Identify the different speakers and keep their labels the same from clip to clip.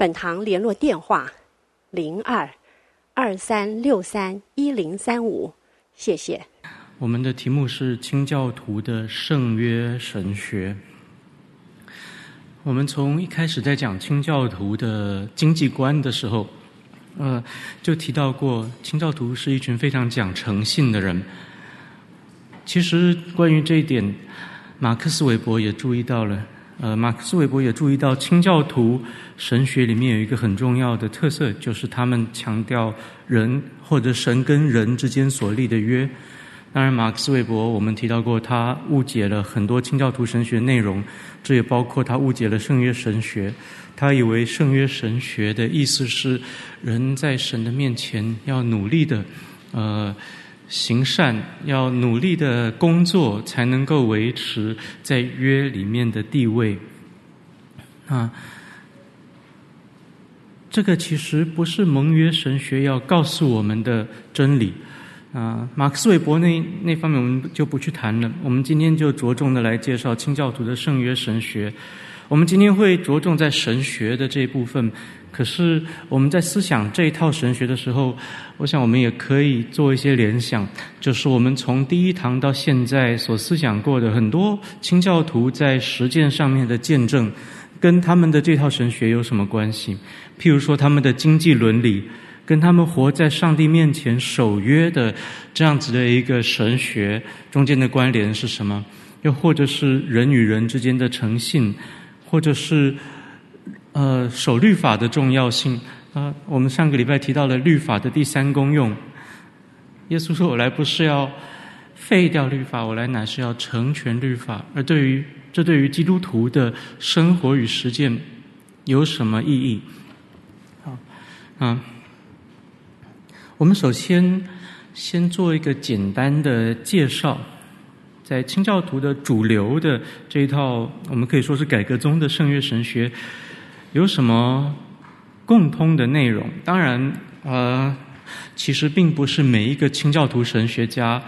Speaker 1: 本堂联络电话：零二二三六三一零三五。谢谢。
Speaker 2: 我们的题目是清教徒的圣约神学。我们从一开始在讲清教徒的经济观的时候，呃，就提到过清教徒是一群非常讲诚信的人。其实关于这一点，马克思韦伯也注意到了。呃，马克思韦伯也注意到清教徒神学里面有一个很重要的特色，就是他们强调人或者神跟人之间所立的约。当然，马克思韦伯我们提到过，他误解了很多清教徒神学内容，这也包括他误解了圣约神学。他以为圣约神学的意思是人在神的面前要努力的，呃。行善要努力的工作，才能够维持在约里面的地位。啊，这个其实不是盟约神学要告诉我们的真理。啊，马克思韦伯那那方面我们就不去谈了。我们今天就着重的来介绍清教徒的圣约神学。我们今天会着重在神学的这一部分。可是我们在思想这一套神学的时候，我想我们也可以做一些联想，就是我们从第一堂到现在所思想过的很多清教徒在实践上面的见证，跟他们的这套神学有什么关系？譬如说他们的经济伦理，跟他们活在上帝面前守约的这样子的一个神学中间的关联是什么？又或者是人与人之间的诚信，或者是？呃，守律法的重要性啊，呃，我们上个礼拜提到了律法的第三功用。耶稣说：“我来不是要废掉律法，我来乃是要成全律法。”而对于这对于基督徒的生活与实践有什么意义？好，啊，我们首先先做一个简单的介绍，在清教徒的主流的这一套，我们可以说是改革宗的圣约神学。有什么共通的内容？当然，呃，其实并不是每一个清教徒神学家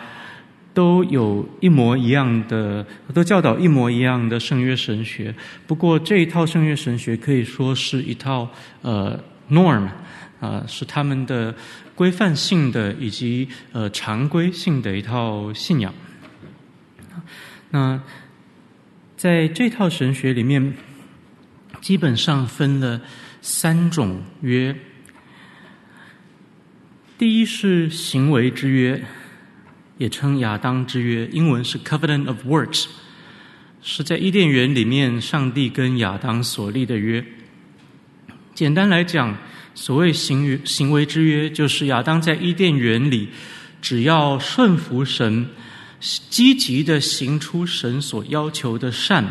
Speaker 2: 都有一模一样的，都教导一模一样的圣约神学。不过，这一套圣约神学可以说是一套呃 norm，啊、是他们的规范性的以及呃常规性的一套信仰。那在这套神学里面。基本上分了三种约，第一是行为之约，也称亚当之约，英文是 Covenant of Works，是在伊甸园里面上帝跟亚当所立的约。简单来讲，所谓行行为之约，就是亚当在伊甸园里，只要顺服神，积极的行出神所要求的善。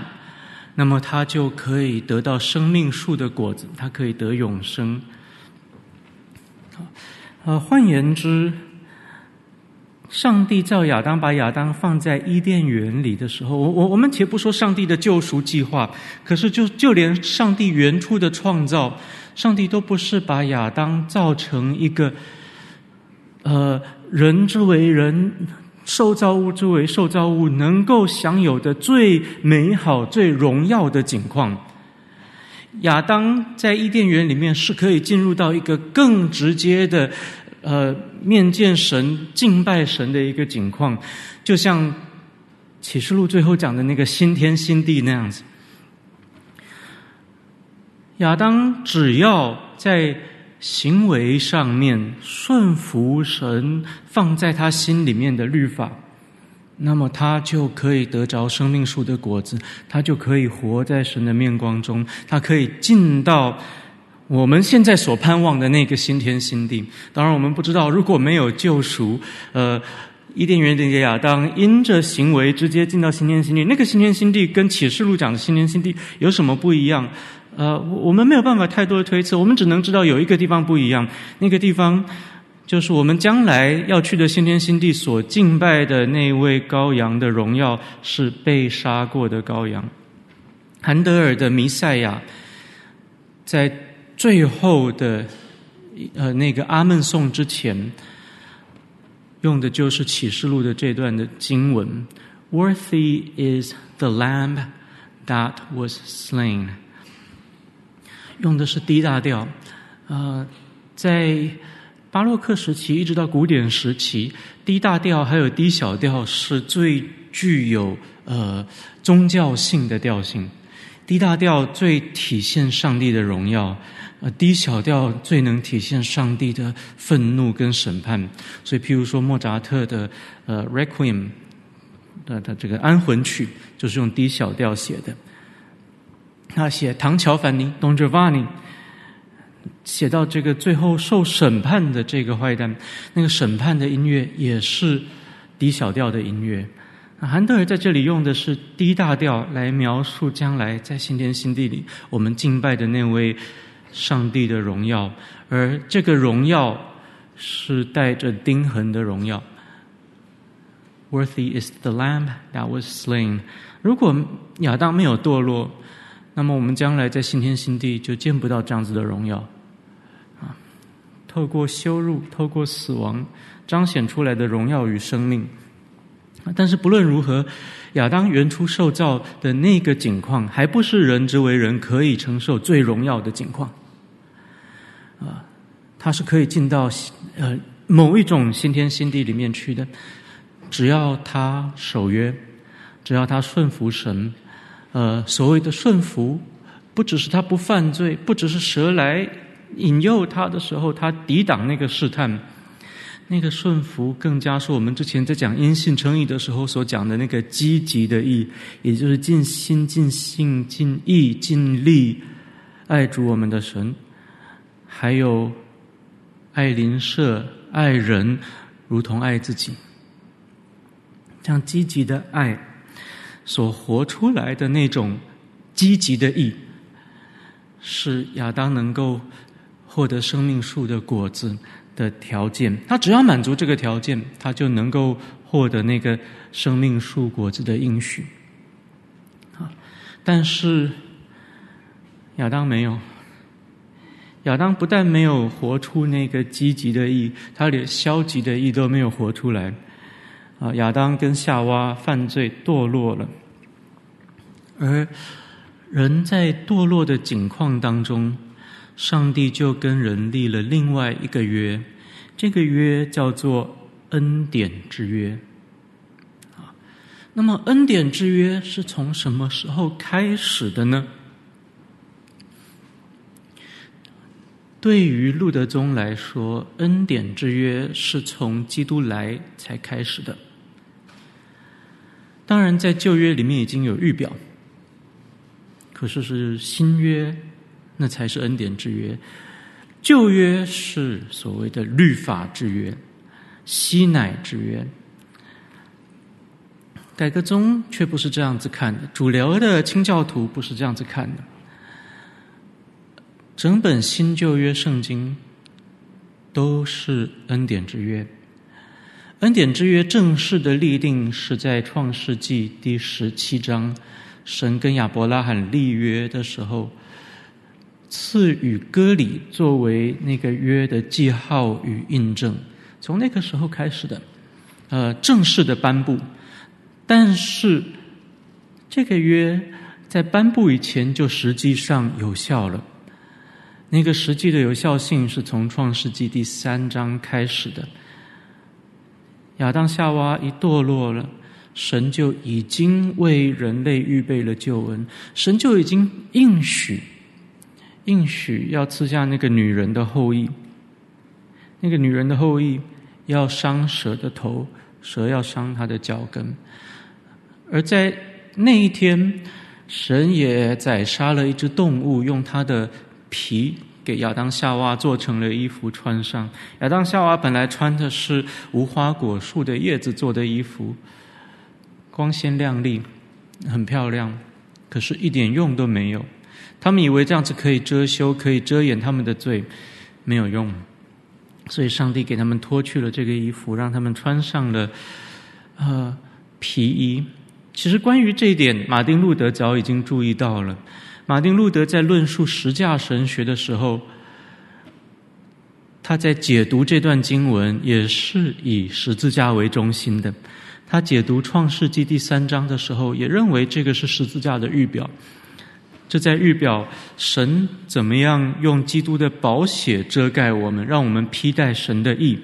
Speaker 2: 那么他就可以得到生命树的果子，他可以得永生。呃，换言之，上帝造亚当，把亚当放在伊甸园里的时候，我我我们且不说上帝的救赎计划，可是就就连上帝原初的创造，上帝都不是把亚当造成一个，呃，人之为人。受造物之为受造物能够享有的最美好、最荣耀的景况，亚当在伊甸园里面是可以进入到一个更直接的，呃，面见神、敬拜神的一个景况，就像启示录最后讲的那个新天新地那样子。亚当只要在。行为上面顺服神放在他心里面的律法，那么他就可以得着生命树的果子，他就可以活在神的面光中，他可以进到我们现在所盼望的那个新天新地。当然，我们不知道如果没有救赎，呃，伊甸园里的亚当因着行为直接进到新天新地，那个新天新地跟启示录讲的新天新地有什么不一样？呃，我们没有办法太多的推测，我们只能知道有一个地方不一样，那个地方就是我们将来要去的新天新地所敬拜的那位羔羊的荣耀是被杀过的羔羊。韩德尔的弥赛亚在最后的呃那个阿门颂之前，用的就是启示录的这段的经文：“Worthy is the Lamb that was slain。”用的是 D 大调，呃，在巴洛克时期一直到古典时期，D 大调还有 D 小调是最具有呃宗教性的调性。D 大调最体现上帝的荣耀，呃，D 小调最能体现上帝的愤怒跟审判。所以，譬如说莫扎特的呃《Requiem》的的这个安魂曲，就是用 D 小调写的。他写唐乔凡尼 Don Giovanni 写到这个最后受审判的这个坏蛋，那个审判的音乐也是 D 小调的音乐。韩德尔在这里用的是 D 大调来描述将来在新天新地里我们敬拜的那位上帝的荣耀，而这个荣耀是带着钉痕的荣耀。Worthy is the Lamb that was slain。如果亚当没有堕落。那么我们将来在新天新地就见不到这样子的荣耀，啊，透过羞辱、透过死亡彰显出来的荣耀与生命。但是不论如何，亚当原初受造的那个景况，还不是人之为人可以承受最荣耀的景况。啊，他是可以进到呃某一种新天新地里面去的，只要他守约，只要他顺服神。呃，所谓的顺服，不只是他不犯罪，不只是蛇来引诱他的时候，他抵挡那个试探，那个顺服更加是我们之前在讲因信称义的时候所讲的那个积极的义，也就是尽心、尽性、尽意、尽力爱主我们的神，还有爱邻舍、爱人，如同爱自己，这样积极的爱。所活出来的那种积极的意，是亚当能够获得生命树的果子的条件。他只要满足这个条件，他就能够获得那个生命树果子的应许。啊！但是亚当没有，亚当不但没有活出那个积极的意，他连消极的意都没有活出来。啊，亚当跟夏娃犯罪堕落了，而人在堕落的境况当中，上帝就跟人立了另外一个约，这个约叫做恩典之约。啊，那么恩典之约是从什么时候开始的呢？对于路德宗来说，恩典之约是从基督来才开始的。当然，在旧约里面已经有预表，可是是新约，那才是恩典之约。旧约是所谓的律法之约、西乃之约。改革宗却不是这样子看的，主流的清教徒不是这样子看的。整本新旧约圣经都是恩典之约。恩典之约正式的立定是在创世纪第十七章，神跟亚伯拉罕立约的时候，赐予割礼作为那个约的记号与印证，从那个时候开始的，呃，正式的颁布。但是这个约在颁布以前就实际上有效了，那个实际的有效性是从创世纪第三章开始的。亚当夏娃一堕落了，神就已经为人类预备了救恩，神就已经应许，应许要赐下那个女人的后裔，那个女人的后裔要伤蛇的头，蛇要伤她的脚跟，而在那一天，神也宰杀了一只动物，用它的皮。给亚当夏娃做成了衣服穿上。亚当夏娃本来穿的是无花果树的叶子做的衣服，光鲜亮丽，很漂亮，可是一点用都没有。他们以为这样子可以遮羞，可以遮掩他们的罪，没有用。所以上帝给他们脱去了这个衣服，让他们穿上了呃皮衣。其实关于这一点，马丁路德早已经注意到了。马丁路德在论述十架神学的时候，他在解读这段经文也是以十字架为中心的。他解读创世纪第三章的时候，也认为这个是十字架的预表。这在预表神怎么样用基督的宝血遮盖我们，让我们披戴神的义。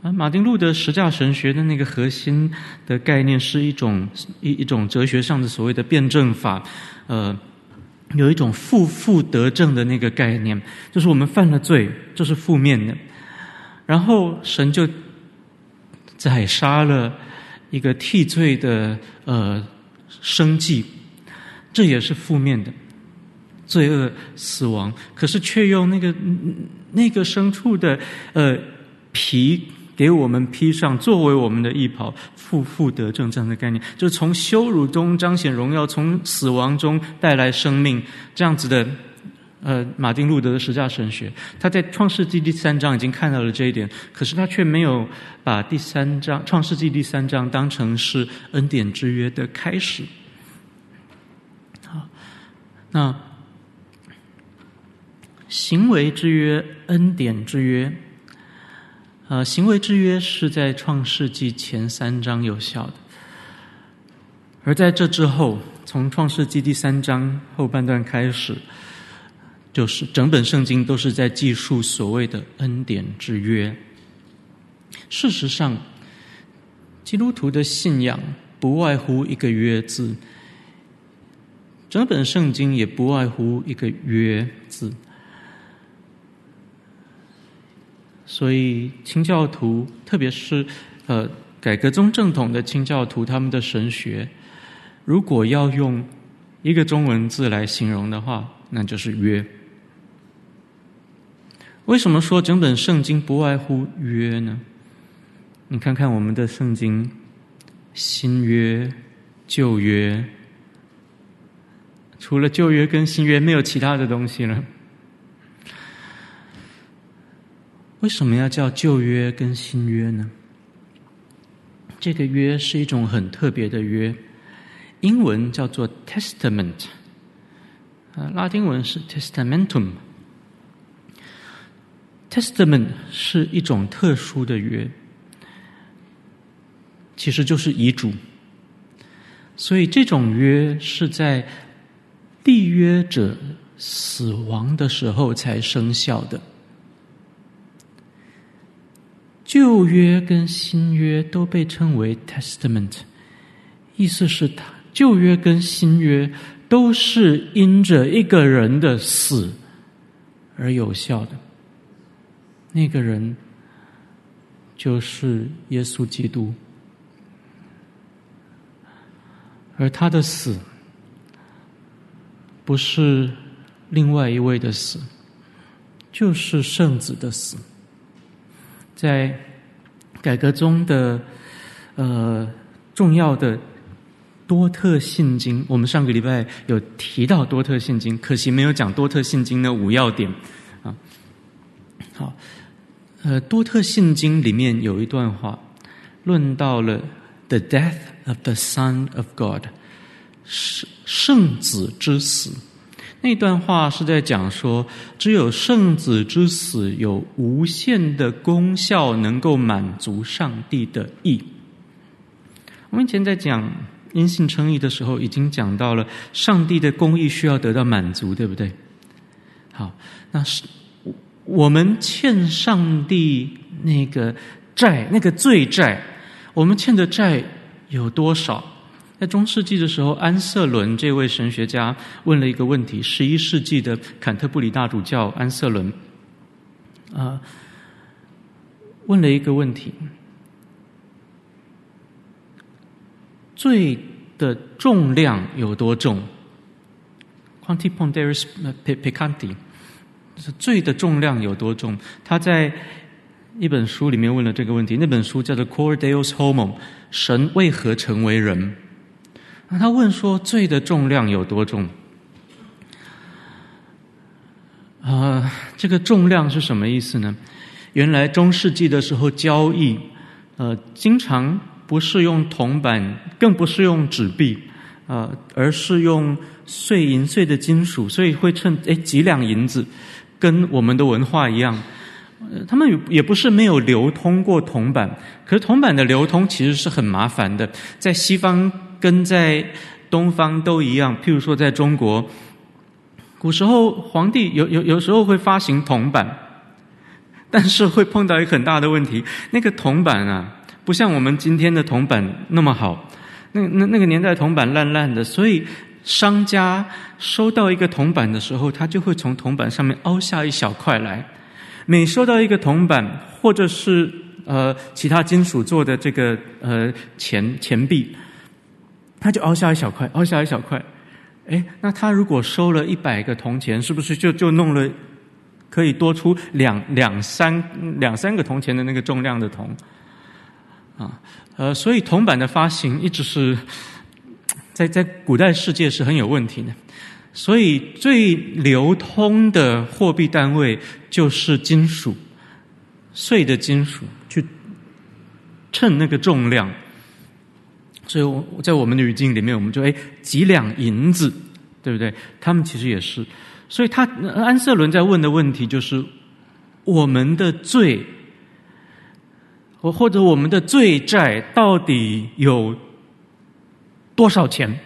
Speaker 2: 啊，马丁路德十架神学的那个核心的概念是一种一一种哲学上的所谓的辩证法，呃，有一种负负得正的那个概念，就是我们犯了罪，这是负面的，然后神就宰杀了一个替罪的呃生祭，这也是负面的。罪恶、死亡，可是却用那个那个牲畜的呃皮给我们披上，作为我们的义袍，负负得正这样的概念，就是从羞辱中彰显荣耀，从死亡中带来生命，这样子的。呃，马丁路德的十架神学，他在创世纪第三章已经看到了这一点，可是他却没有把第三章创世纪第三章当成是恩典之约的开始。好，那。行为之约、恩典之约，呃，行为之约是在创世纪前三章有效的，而在这之后，从创世纪第三章后半段开始，就是整本圣经都是在记述所谓的恩典之约。事实上，基督徒的信仰不外乎一个“约”字，整本圣经也不外乎一个“约”字。所以，清教徒，特别是呃改革宗正统的清教徒，他们的神学，如果要用一个中文字来形容的话，那就是“约”。为什么说整本圣经不外乎“约”呢？你看看我们的圣经，新约、旧约，除了旧约跟新约，没有其他的东西了。为什么要叫旧约跟新约呢？这个约是一种很特别的约，英文叫做 testament，啊，拉丁文是 testamentum。testament 是一种特殊的约，其实就是遗嘱。所以这种约是在缔约者死亡的时候才生效的。旧约跟新约都被称为 Testament，意思是它旧约跟新约都是因着一个人的死而有效的。那个人就是耶稣基督，而他的死不是另外一位的死，就是圣子的死。在改革中的呃重要的多特信经，我们上个礼拜有提到多特信经，可惜没有讲多特信经的五要点啊。好，呃，多特信经里面有一段话，论到了 the death of the Son of God，圣圣子之死。那段话是在讲说，只有圣子之死有无限的功效，能够满足上帝的意。我们以前在讲因信称义的时候，已经讲到了上帝的公义需要得到满足，对不对？好，那是我们欠上帝那个债，那个罪债，我们欠的债有多少？在中世纪的时候，安瑟伦这位神学家问了一个问题：十一世纪的坎特布里大主教安瑟伦，啊，问了一个问题：罪的重量有多重？Quanti ponderis peccati，就是罪的重量有多重？他在一本书里面问了这个问题，那本书叫做《Cor Deus Homo》，神为何成为人？那他问说：“罪的重量有多重？”呃，这个重量是什么意思呢？原来中世纪的时候交易，呃，经常不是用铜板，更不是用纸币，呃，而是用碎银碎的金属，所以会称诶几两银子，跟我们的文化一样。他们也不是没有流通过铜板，可是铜板的流通其实是很麻烦的，在西方跟在东方都一样。譬如说，在中国，古时候皇帝有有有时候会发行铜板，但是会碰到一个很大的问题，那个铜板啊，不像我们今天的铜板那么好，那那那个年代铜板烂烂的，所以商家收到一个铜板的时候，他就会从铜板上面凹下一小块来。每收到一个铜板，或者是呃其他金属做的这个呃钱钱币，他就凹下一小块，凹下一小块。哎，那他如果收了一百个铜钱，是不是就就弄了可以多出两两三两三个铜钱的那个重量的铜？啊，呃，所以铜板的发行一直是在在古代世界是很有问题的。所以，最流通的货币单位就是金属，碎的金属去称那个重量。所以，我在我们的语境里面，我们就哎几两银子，对不对？他们其实也是。所以他安瑟伦在问的问题就是：我们的罪，或或者我们的罪债到底有多少钱？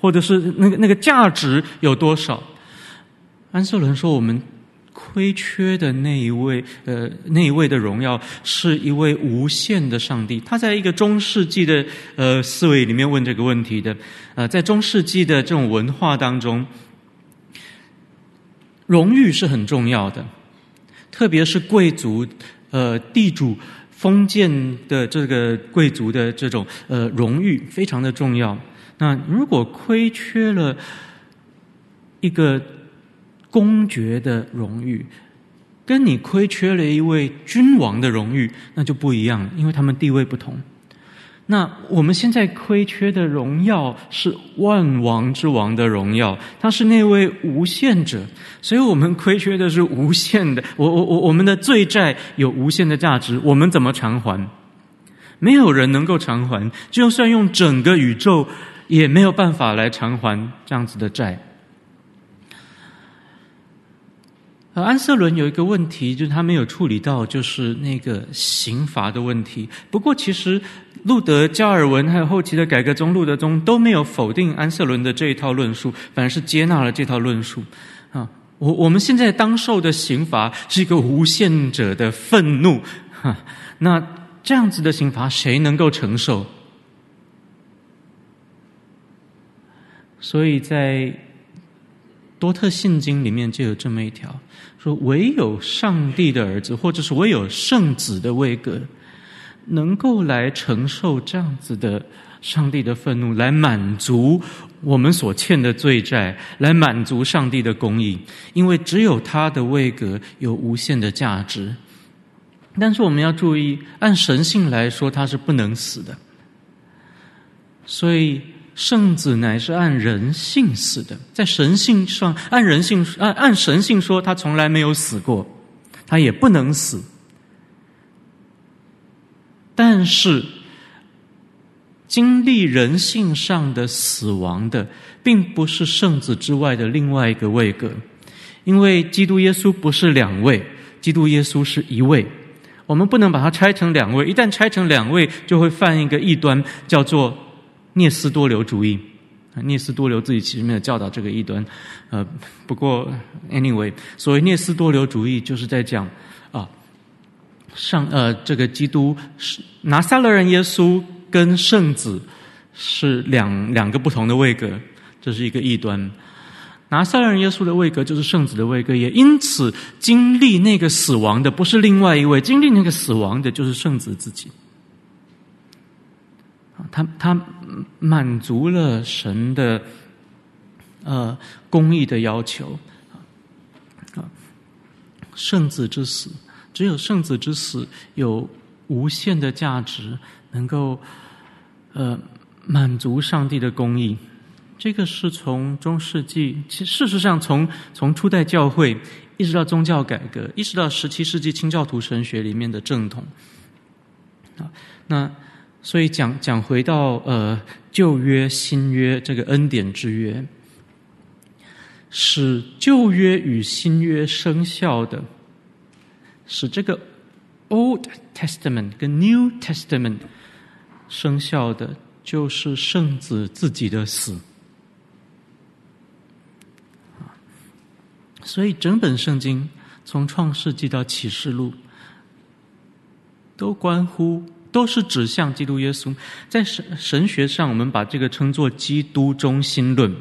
Speaker 2: 或者是那个那个价值有多少？安瑟伦说：“我们亏缺的那一位，呃，那一位的荣耀，是一位无限的上帝。他在一个中世纪的呃思维里面问这个问题的。呃，在中世纪的这种文化当中，荣誉是很重要的，特别是贵族、呃地主、封建的这个贵族的这种呃荣誉非常的重要。”那如果亏缺了一个公爵的荣誉，跟你亏缺了一位君王的荣誉，那就不一样，因为他们地位不同。那我们现在亏缺的荣耀是万王之王的荣耀，他是那位无限者，所以我们亏缺的是无限的。我我我，我们的罪债有无限的价值，我们怎么偿还？没有人能够偿还，就算用整个宇宙。也没有办法来偿还这样子的债。而安瑟伦有一个问题，就是他没有处理到，就是那个刑罚的问题。不过，其实路德、加尔文还有后期的改革中、路德宗都没有否定安瑟伦的这一套论述，反而是接纳了这套论述。啊，我我们现在当受的刑罚是一个无限者的愤怒。哈，那这样子的刑罚，谁能够承受？所以在多特信经里面就有这么一条，说唯有上帝的儿子，或者是唯有圣子的位格，能够来承受这样子的上帝的愤怒，来满足我们所欠的罪债，来满足上帝的公义，因为只有他的位格有无限的价值。但是我们要注意，按神性来说，他是不能死的，所以。圣子乃是按人性死的，在神性上按人性按按神性说，他从来没有死过，他也不能死。但是经历人性上的死亡的，并不是圣子之外的另外一个位格，因为基督耶稣不是两位，基督耶稣是一位。我们不能把它拆成两位，一旦拆成两位，就会犯一个异端，叫做。聂斯多流主义，聂斯多流自己其实没有教导这个异端，呃，不过 anyway，所谓聂斯多流主义就是在讲啊，上呃这个基督是拿撒勒人耶稣跟圣子是两两个不同的位格，这是一个异端。拿撒勒人耶稣的位格就是圣子的位格，也因此经历那个死亡的不是另外一位，经历那个死亡的就是圣子自己。他他满足了神的呃公义的要求啊，圣子之死，只有圣子之死有无限的价值，能够呃满足上帝的公义。这个是从中世纪，其事实上从从初代教会一直到宗教改革，一直到十七世纪清教徒神学里面的正统。啊，那所以讲讲回到呃旧约新约这个恩典之约，使旧约与新约生效的，使这个 Old Testament 跟 New Testament 生效的，就是圣子自己的死。所以整本圣经从创世纪到启示录，都关乎，都是指向基督耶稣。在神神学上，我们把这个称作基督中心论。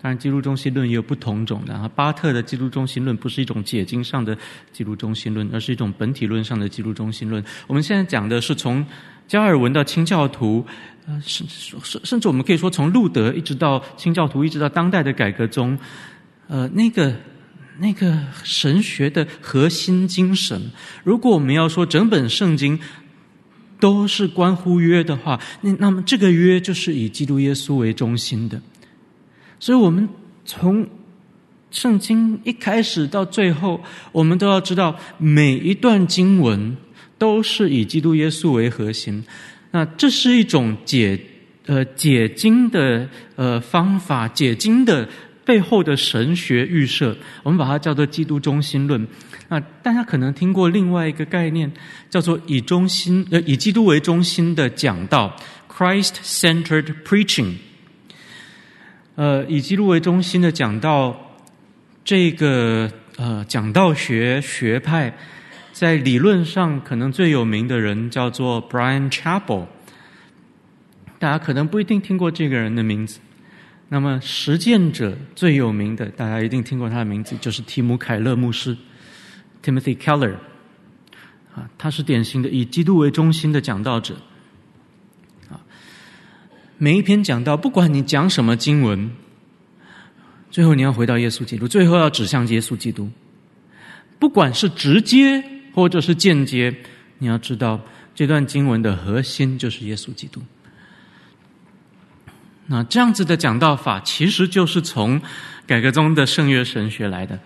Speaker 2: 当然，基督中心论也有不同种的。巴特的基督中心论不是一种解经上的基督中心论，而是一种本体论上的基督中心论。我们现在讲的是从加尔文到清教徒，呃，甚甚甚至我们可以说从路德一直到清教徒，一直到当代的改革中。呃，那个那个神学的核心精神，如果我们要说整本圣经都是关乎约的话，那那么这个约就是以基督耶稣为中心的。所以，我们从圣经一开始到最后，我们都要知道每一段经文都是以基督耶稣为核心。那这是一种解呃解经的呃方法，解经的。背后的神学预设，我们把它叫做基督中心论。那大家可能听过另外一个概念，叫做以中心呃以基督为中心的讲道 （Christ-centered preaching）。呃，以基督为中心的讲道，这个呃讲道学学派，在理论上可能最有名的人叫做 Brian Chapel。大家可能不一定听过这个人的名字。那么，实践者最有名的，大家一定听过他的名字，就是提姆·凯勒牧师 （Timothy Keller）。啊，他是典型的以基督为中心的讲道者。啊，每一篇讲道，不管你讲什么经文，最后你要回到耶稣基督，最后要指向耶稣基督。不管是直接或者是间接，你要知道这段经文的核心就是耶稣基督。那这样子的讲道法，其实就是从改革中的圣约神学来的。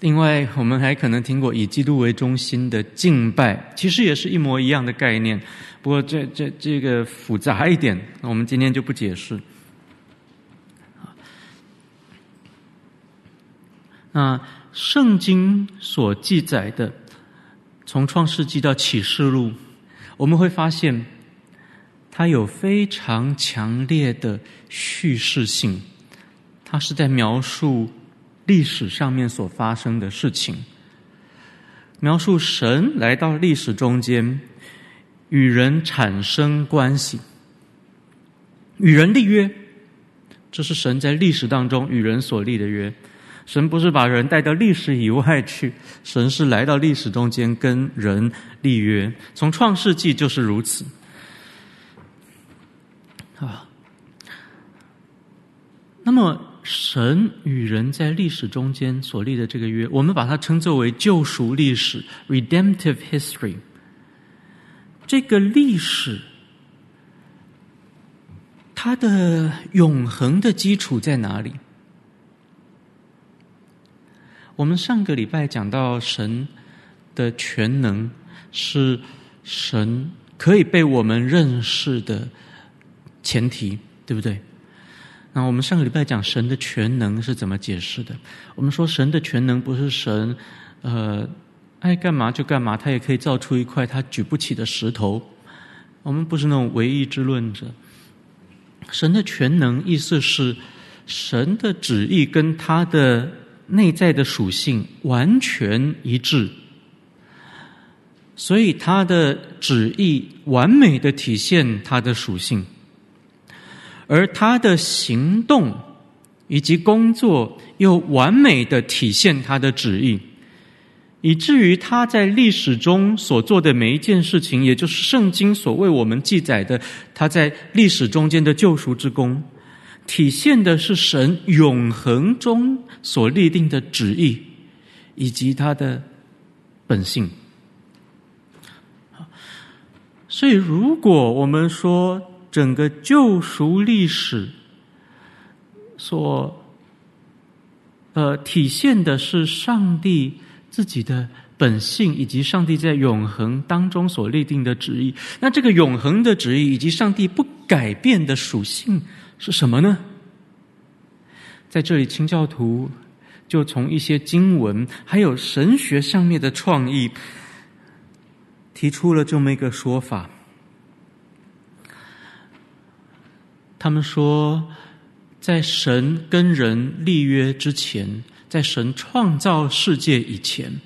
Speaker 2: 另外，我们还可能听过以基督为中心的敬拜，其实也是一模一样的概念。不过这这这个复杂一点，我们今天就不解释。那圣经所记载的，从创世纪到启示录，我们会发现。它有非常强烈的叙事性，它是在描述历史上面所发生的事情，描述神来到历史中间，与人产生关系，与人立约，这是神在历史当中与人所立的约。神不是把人带到历史以外去，神是来到历史中间跟人立约。从创世纪就是如此。啊，那么神与人在历史中间所立的这个约，我们把它称作为救赎历史 （redemptive history）。这个历史，它的永恒的基础在哪里？我们上个礼拜讲到神的全能是神可以被我们认识的。前提对不对？那我们上个礼拜讲神的全能是怎么解释的？我们说神的全能不是神，呃，爱干嘛就干嘛，他也可以造出一块他举不起的石头。我们不是那种唯意志论者。神的全能意思是神的旨意跟他的内在的属性完全一致，所以他的旨意完美的体现他的属性。而他的行动以及工作又完美的体现他的旨意，以至于他在历史中所做的每一件事情，也就是圣经所为我们记载的他在历史中间的救赎之功，体现的是神永恒中所立定的旨意以及他的本性。所以，如果我们说，整个救赎历史所呃，体现的是上帝自己的本性，以及上帝在永恒当中所立定的旨意。那这个永恒的旨意，以及上帝不改变的属性是什么呢？在这里，清教徒就从一些经文，还有神学上面的创意，提出了这么一个说法。他们说，在神跟人立约之前，在神创造世界以前，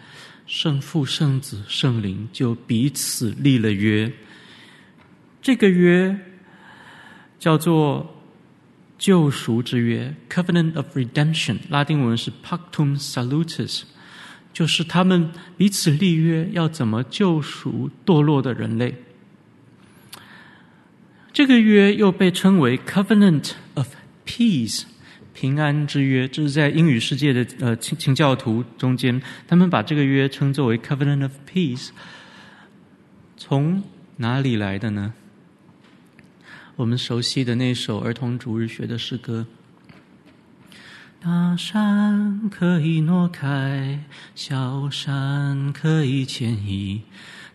Speaker 2: 圣父、圣子、圣灵就彼此立了约。这个约叫做救赎之约 （Covenant of Redemption），拉丁文是 Pactum Salutis，就是他们彼此立约，要怎么救赎堕落的人类。这个约又被称为 Covenant of Peace，平安之约。这是在英语世界的呃清清教徒中间，他们把这个约称作为 Covenant of Peace。从哪里来的呢？我们熟悉的那首儿童主日学的诗歌：大山可以挪开，小山可以迁移。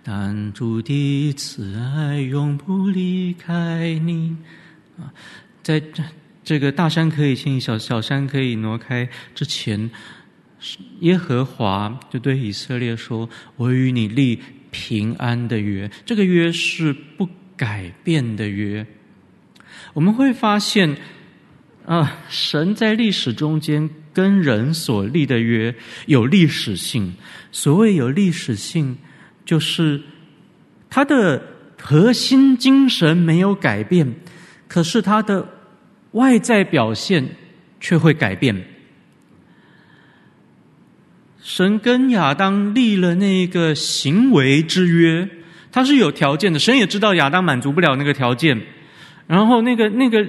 Speaker 2: 但主的慈爱永不离开你啊！在这这个大山可以迁移，小小山可以挪开之前，耶和华就对以色列说：“我与你立平安的约，这个约是不改变的约。”我们会发现啊，神在历史中间跟人所立的约有历史性。所谓有历史性。就是他的核心精神没有改变，可是他的外在表现却会改变。神跟亚当立了那个行为之约，他是有条件的。神也知道亚当满足不了那个条件，然后那个那个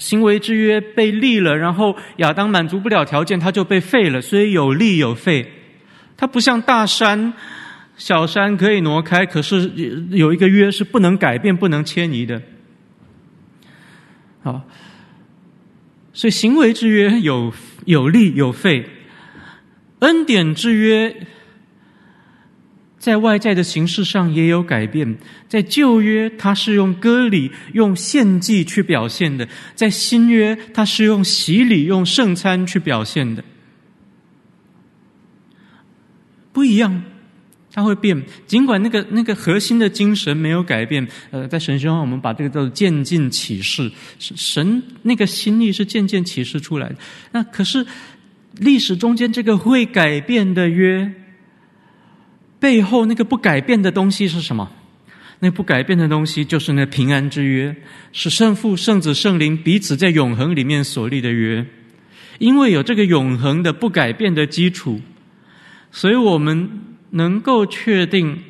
Speaker 2: 行为之约被立了，然后亚当满足不了条件，他就被废了。所以有立有废，他不像大山。小山可以挪开，可是有一个约是不能改变、不能迁移的。好，所以行为之约有有利有废，恩典之约在外在的形式上也有改变。在旧约，它是用割礼、用献祭去表现的；在新约，它是用洗礼、用圣餐去表现的，不一样。它会变，尽管那个那个核心的精神没有改变。呃，在神学上，我们把这个叫做渐进启示，神那个心意是渐渐启示出来的。那可是历史中间这个会改变的约，背后那个不改变的东西是什么？那不改变的东西就是那平安之约，是圣父、圣子、圣灵彼此在永恒里面所立的约。因为有这个永恒的不改变的基础，所以我们。能够确定，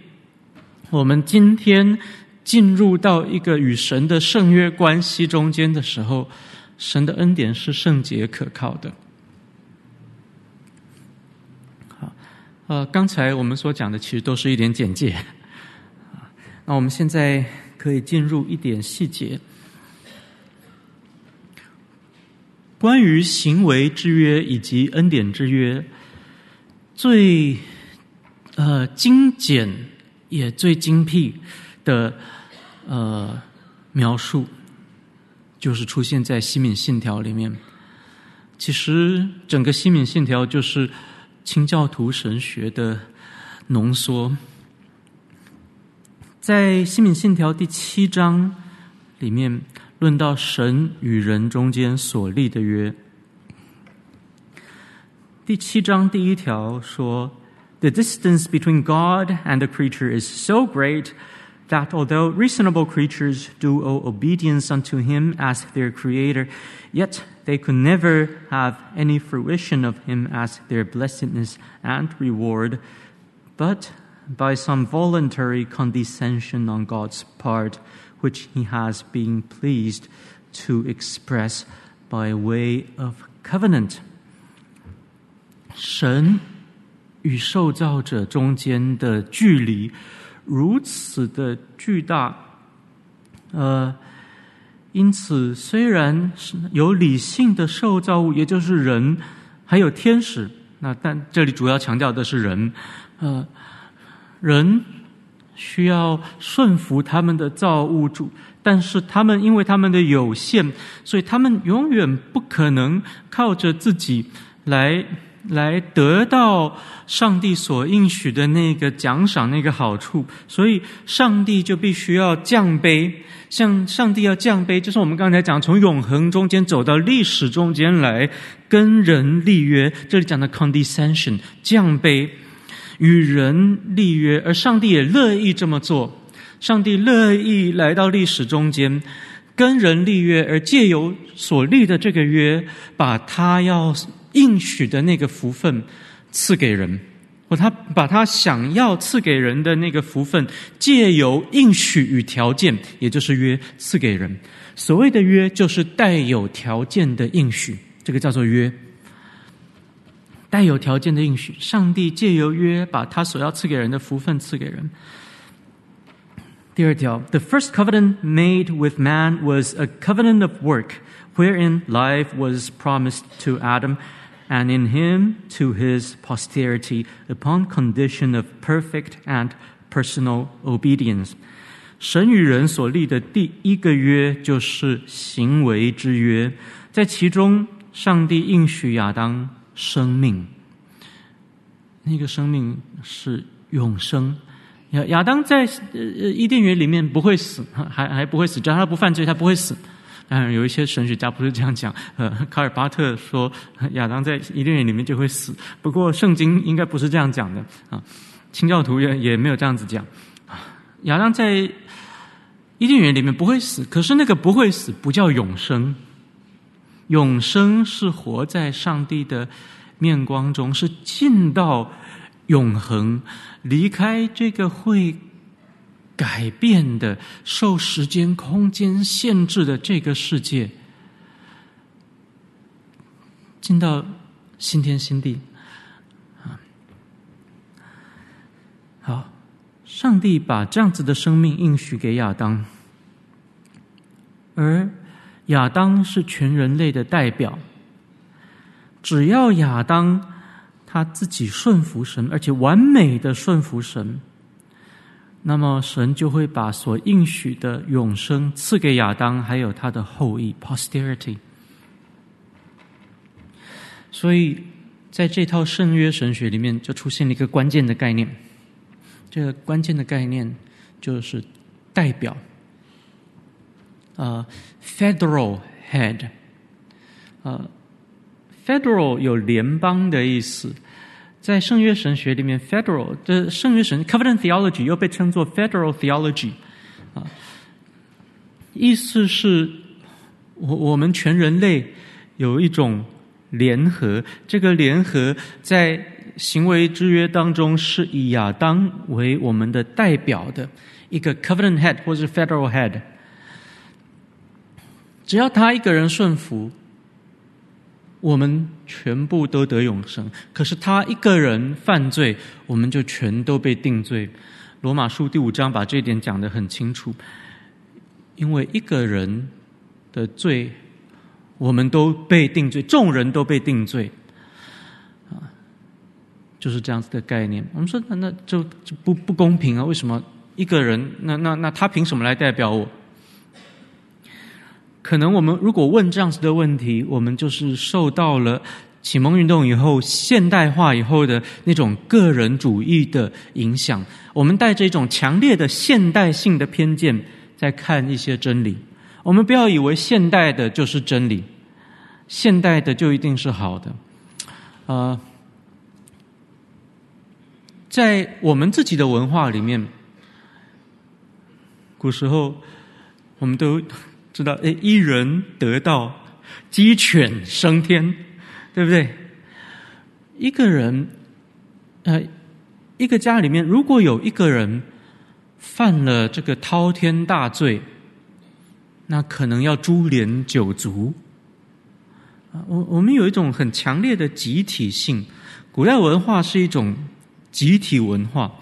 Speaker 2: 我们今天进入到一个与神的圣约关系中间的时候，神的恩典是圣洁可靠的。好，呃，刚才我们所讲的其实都是一点简介，那我们现在可以进入一点细节，关于行为之约以及恩典之约，最。呃，精简也最精辟的呃描述，就是出现在西敏信条里面。其实整个西敏信条就是清教徒神学的浓缩。在西敏信条第七章里面，论到神与人中间所立的约。第七章第一条说。The distance between God and the creature is so great that although reasonable creatures do owe obedience unto him as their creator, yet they could never have any fruition of him as their blessedness and reward, but by some voluntary condescension on God's part, which he has been pleased to express by way of covenant. 神与受造者中间的距离如此的巨大，呃，因此虽然是有理性的受造物，也就是人，还有天使。那但这里主要强调的是人，呃，人需要顺服他们的造物主，但是他们因为他们的有限，所以他们永远不可能靠着自己来。来得到上帝所应许的那个奖赏、那个好处，所以上帝就必须要降卑。像上帝要降卑，就是我们刚才讲，从永恒中间走到历史中间来跟人立约。这里讲的 condescension，降卑，与人立约，而上帝也乐意这么做。上帝乐意来到历史中间跟人立约，而借由所立的这个约，把他要。应许的那个福分赐给人，或他把他想要赐给人的那个福分，借由应许与条件，也就是约赐给人。所谓的约，就是带有条件的应许，这个叫做约。带有条件的应许，上帝借由约，把他所要赐给人的福分赐给人。第二条，The first covenant made with man was a covenant of work, wherein life was promised to Adam. And in him to his posterity, upon condition of perfect and personal obedience。神与人所立的第一个约就是行为之约，在其中，上帝应许亚当生命，那个生命是永生。亚亚当在呃伊甸园里面不会死，还还不会死，只要他不犯罪，他不会死。当然，有一些神学家不是这样讲。呃，卡尔巴特说 亚当在伊甸园里面就会死，不过圣经应该不是这样讲的啊。清教徒也也没有这样子讲。亚当在伊甸园里面不会死，可是那个不会死不叫永生。永生是活在上帝的面光中，是进到永恒，离开这个会。改变的、受时间、空间限制的这个世界，进到新天新地。好，上帝把这样子的生命应许给亚当，而亚当是全人类的代表。只要亚当他自己顺服神，而且完美的顺服神。那么神就会把所应许的永生赐给亚当，还有他的后裔 （posterity）。所以，在这套圣约神学里面，就出现了一个关键的概念。这个关键的概念就是代表，呃，federal head，呃，federal 有联邦的意思。在圣约神学里面，federal 的圣约神 covenant theology 又被称作 federal theology，啊，意思是，我我们全人类有一种联合，这个联合在行为之约当中是以亚当为我们的代表的一个 covenant head 或是 federal head，只要他一个人顺服。我们全部都得永生，可是他一个人犯罪，我们就全都被定罪。罗马书第五章把这一点讲得很清楚，因为一个人的罪，我们都被定罪，众人都被定罪，啊，就是这样子的概念。我们说，那那就就不不公平啊？为什么一个人？那那那他凭什么来代表我？可能我们如果问这样子的问题，我们就是受到了启蒙运动以后现代化以后的那种个人主义的影响。我们带着一种强烈的现代性的偏见在看一些真理。我们不要以为现代的就是真理，现代的就一定是好的。呃，在我们自己的文化里面，古时候我们都。知道，诶，一人得道，鸡犬升天，对不对？一个人，呃，一个家里面，如果有一个人犯了这个滔天大罪，那可能要株连九族。啊，我我们有一种很强烈的集体性，古代文化是一种集体文化。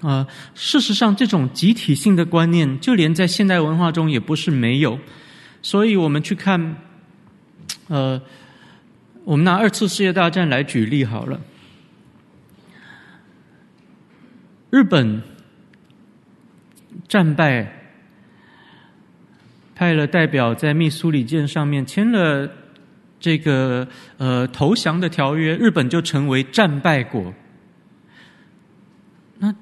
Speaker 2: 啊，事实上，这种集体性的观念，就连在现代文化中也不是没有。所以我们去看，呃，我们拿二次世界大战来举例好了。日本战败，派了代表在密苏里舰上面签了这个呃投降的条约，日本就成为战败国。那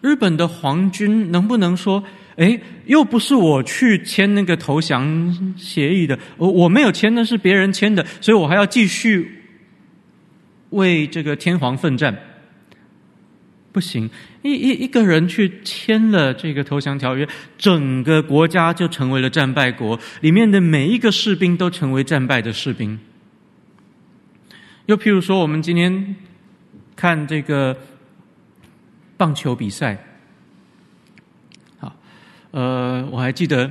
Speaker 2: 日本的皇军能不能说，哎，又不是我去签那个投降协议的，我我没有签，那是别人签的，所以我还要继续为这个天皇奋战？不行，一一一个人去签了这个投降条约，整个国家就成为了战败国，里面的每一个士兵都成为战败的士兵。又譬如说，我们今天看这个棒球比赛，好，呃，我还记得，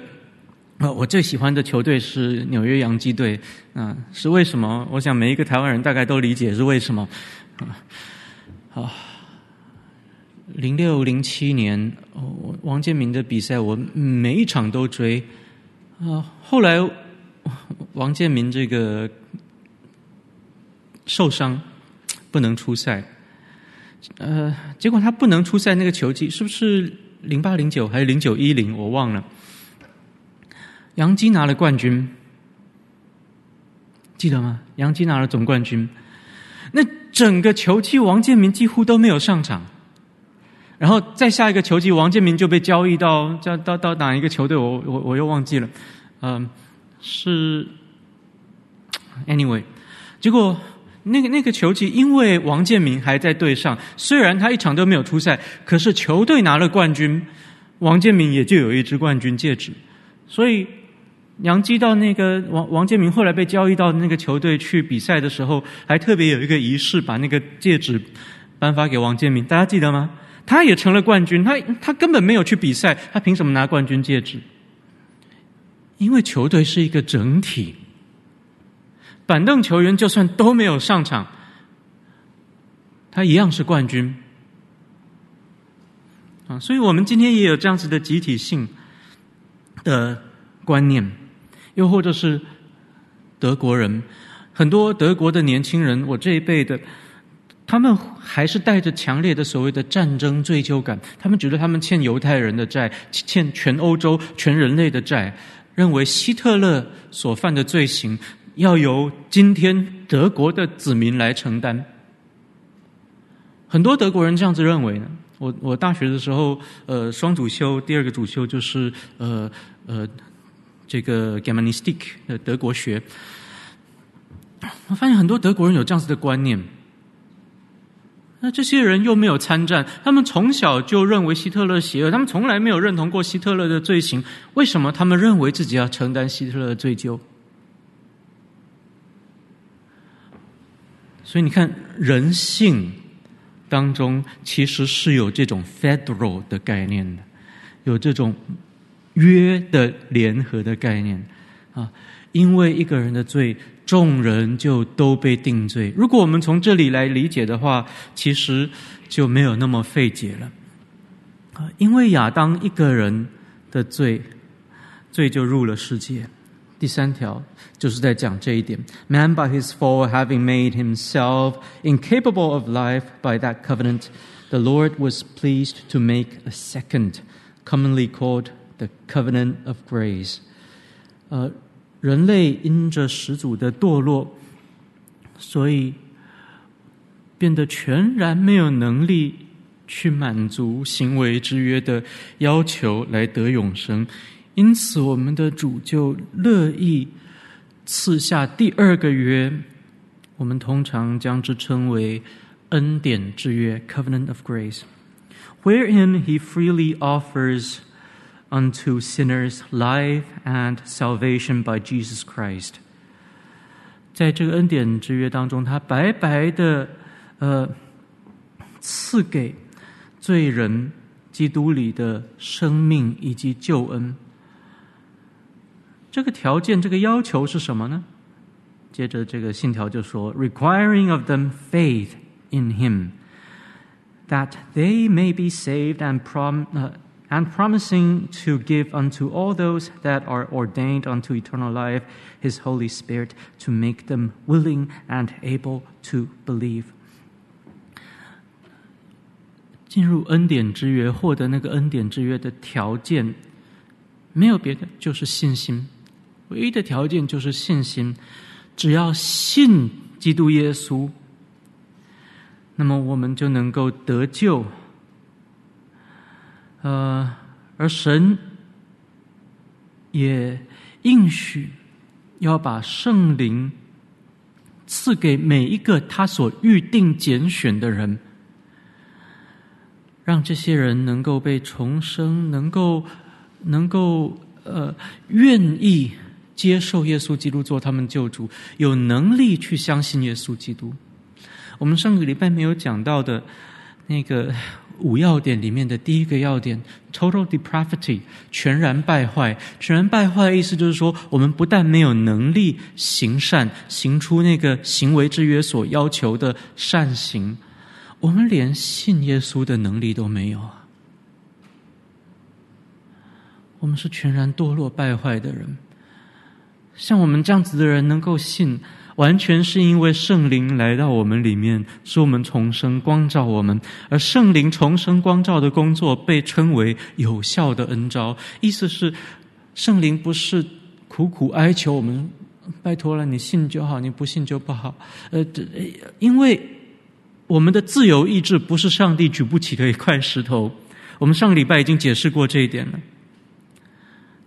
Speaker 2: 呃，我最喜欢的球队是纽约洋基队，啊、呃，是为什么？我想每一个台湾人大概都理解是为什么，啊、呃，好。零六零七年，王建民的比赛我每一场都追啊。后来王建民这个受伤不能出赛，呃，结果他不能出赛那个球季是不是零八零九还是零九一零？我忘了。杨基拿了冠军，记得吗？杨基拿了总冠军。那整个球季王建民几乎都没有上场。然后再下一个球季，王建民就被交易到叫到到哪一个球队？我我我又忘记了，嗯、是 anyway，结果那个那个球季，因为王建民还在队上，虽然他一场都没有出赛，可是球队拿了冠军，王建民也就有一支冠军戒指。所以杨基到那个王王建民后来被交易到那个球队去比赛的时候，还特别有一个仪式，把那个戒指颁发给王建民，大家记得吗？他也成了冠军，他他根本没有去比赛，他凭什么拿冠军戒指？因为球队是一个整体，板凳球员就算都没有上场，他一样是冠军。啊，所以我们今天也有这样子的集体性的观念，又或者是德国人，很多德国的年轻人，我这一辈的。他们还是带着强烈的所谓的战争追究感，他们觉得他们欠犹太人的债，欠全欧洲、全人类的债，认为希特勒所犯的罪行要由今天德国的子民来承担。很多德国人这样子认为呢。我我大学的时候，呃，双主修，第二个主修就是呃呃这个 Germanistik 的德国学。我发现很多德国人有这样子的观念。那这些人又没有参战，他们从小就认为希特勒邪恶，他们从来没有认同过希特勒的罪行。为什么他们认为自己要承担希特勒的罪疚？所以你看，人性当中其实是有这种 federal 的概念的，有这种约的联合的概念啊，因为一个人的罪。众人就都被定罪。如果我们从这里来理解的话，其实就没有那么费解了。啊，因为亚当一个人的罪，罪就入了世界。第三条就是在讲这一点：Man by his fall having made himself incapable of life by that covenant, the Lord was pleased to make a second, commonly called the covenant of grace。呃。人类因着始祖的堕落，所以变得全然没有能力去满足行为之约的要求来得永生。 因此，我们的主就乐意赐下第二个约，我们通常将之称为恩典之约 （Covenant of Grace），wherein He freely offers unto sinners life and salvation by Jesus Christ。在这个恩典之约当中，他白白的呃赐给罪人基督里的生命以及救恩。这个条件，这个要求是什么呢？接着这个信条就说：requiring of them faith in Him, that they may be saved and prom and promising to give unto all those that are ordained unto eternal life his Holy Spirit to make them willing and able to believe. 进入恩典之约，获得那个恩典之约的条件，没有别的，就是信心。 唯一的条件就是信心。只要信基督耶稣，那么我们就能够得救。呃，而神也应许要把圣灵赐给每一个他所预定拣选的人，让这些人能够被重生，能够能够呃愿意接受耶稣基督做他们救主，有能力去相信耶稣基督。我们上个礼拜没有讲到的那个。五要点里面的第一个要点，total depravity，全然败坏。全然败坏的意思就是说，我们不但没有能力行善，行出那个行为之约所要求的善行，我们连信耶稣的能力都没有啊！我们是全然堕落败坏的人。像我们这样子的人，能够信。完全是因为圣灵来到我们里面，使我们重生，光照我们。而圣灵重生光照的工作被称为有效的恩召，意思是圣灵不是苦苦哀求我们，拜托了，你信就好，你不信就不好。呃，因为我们的自由意志不是上帝举不起的一块石头。我们上个礼拜已经解释过这一点了。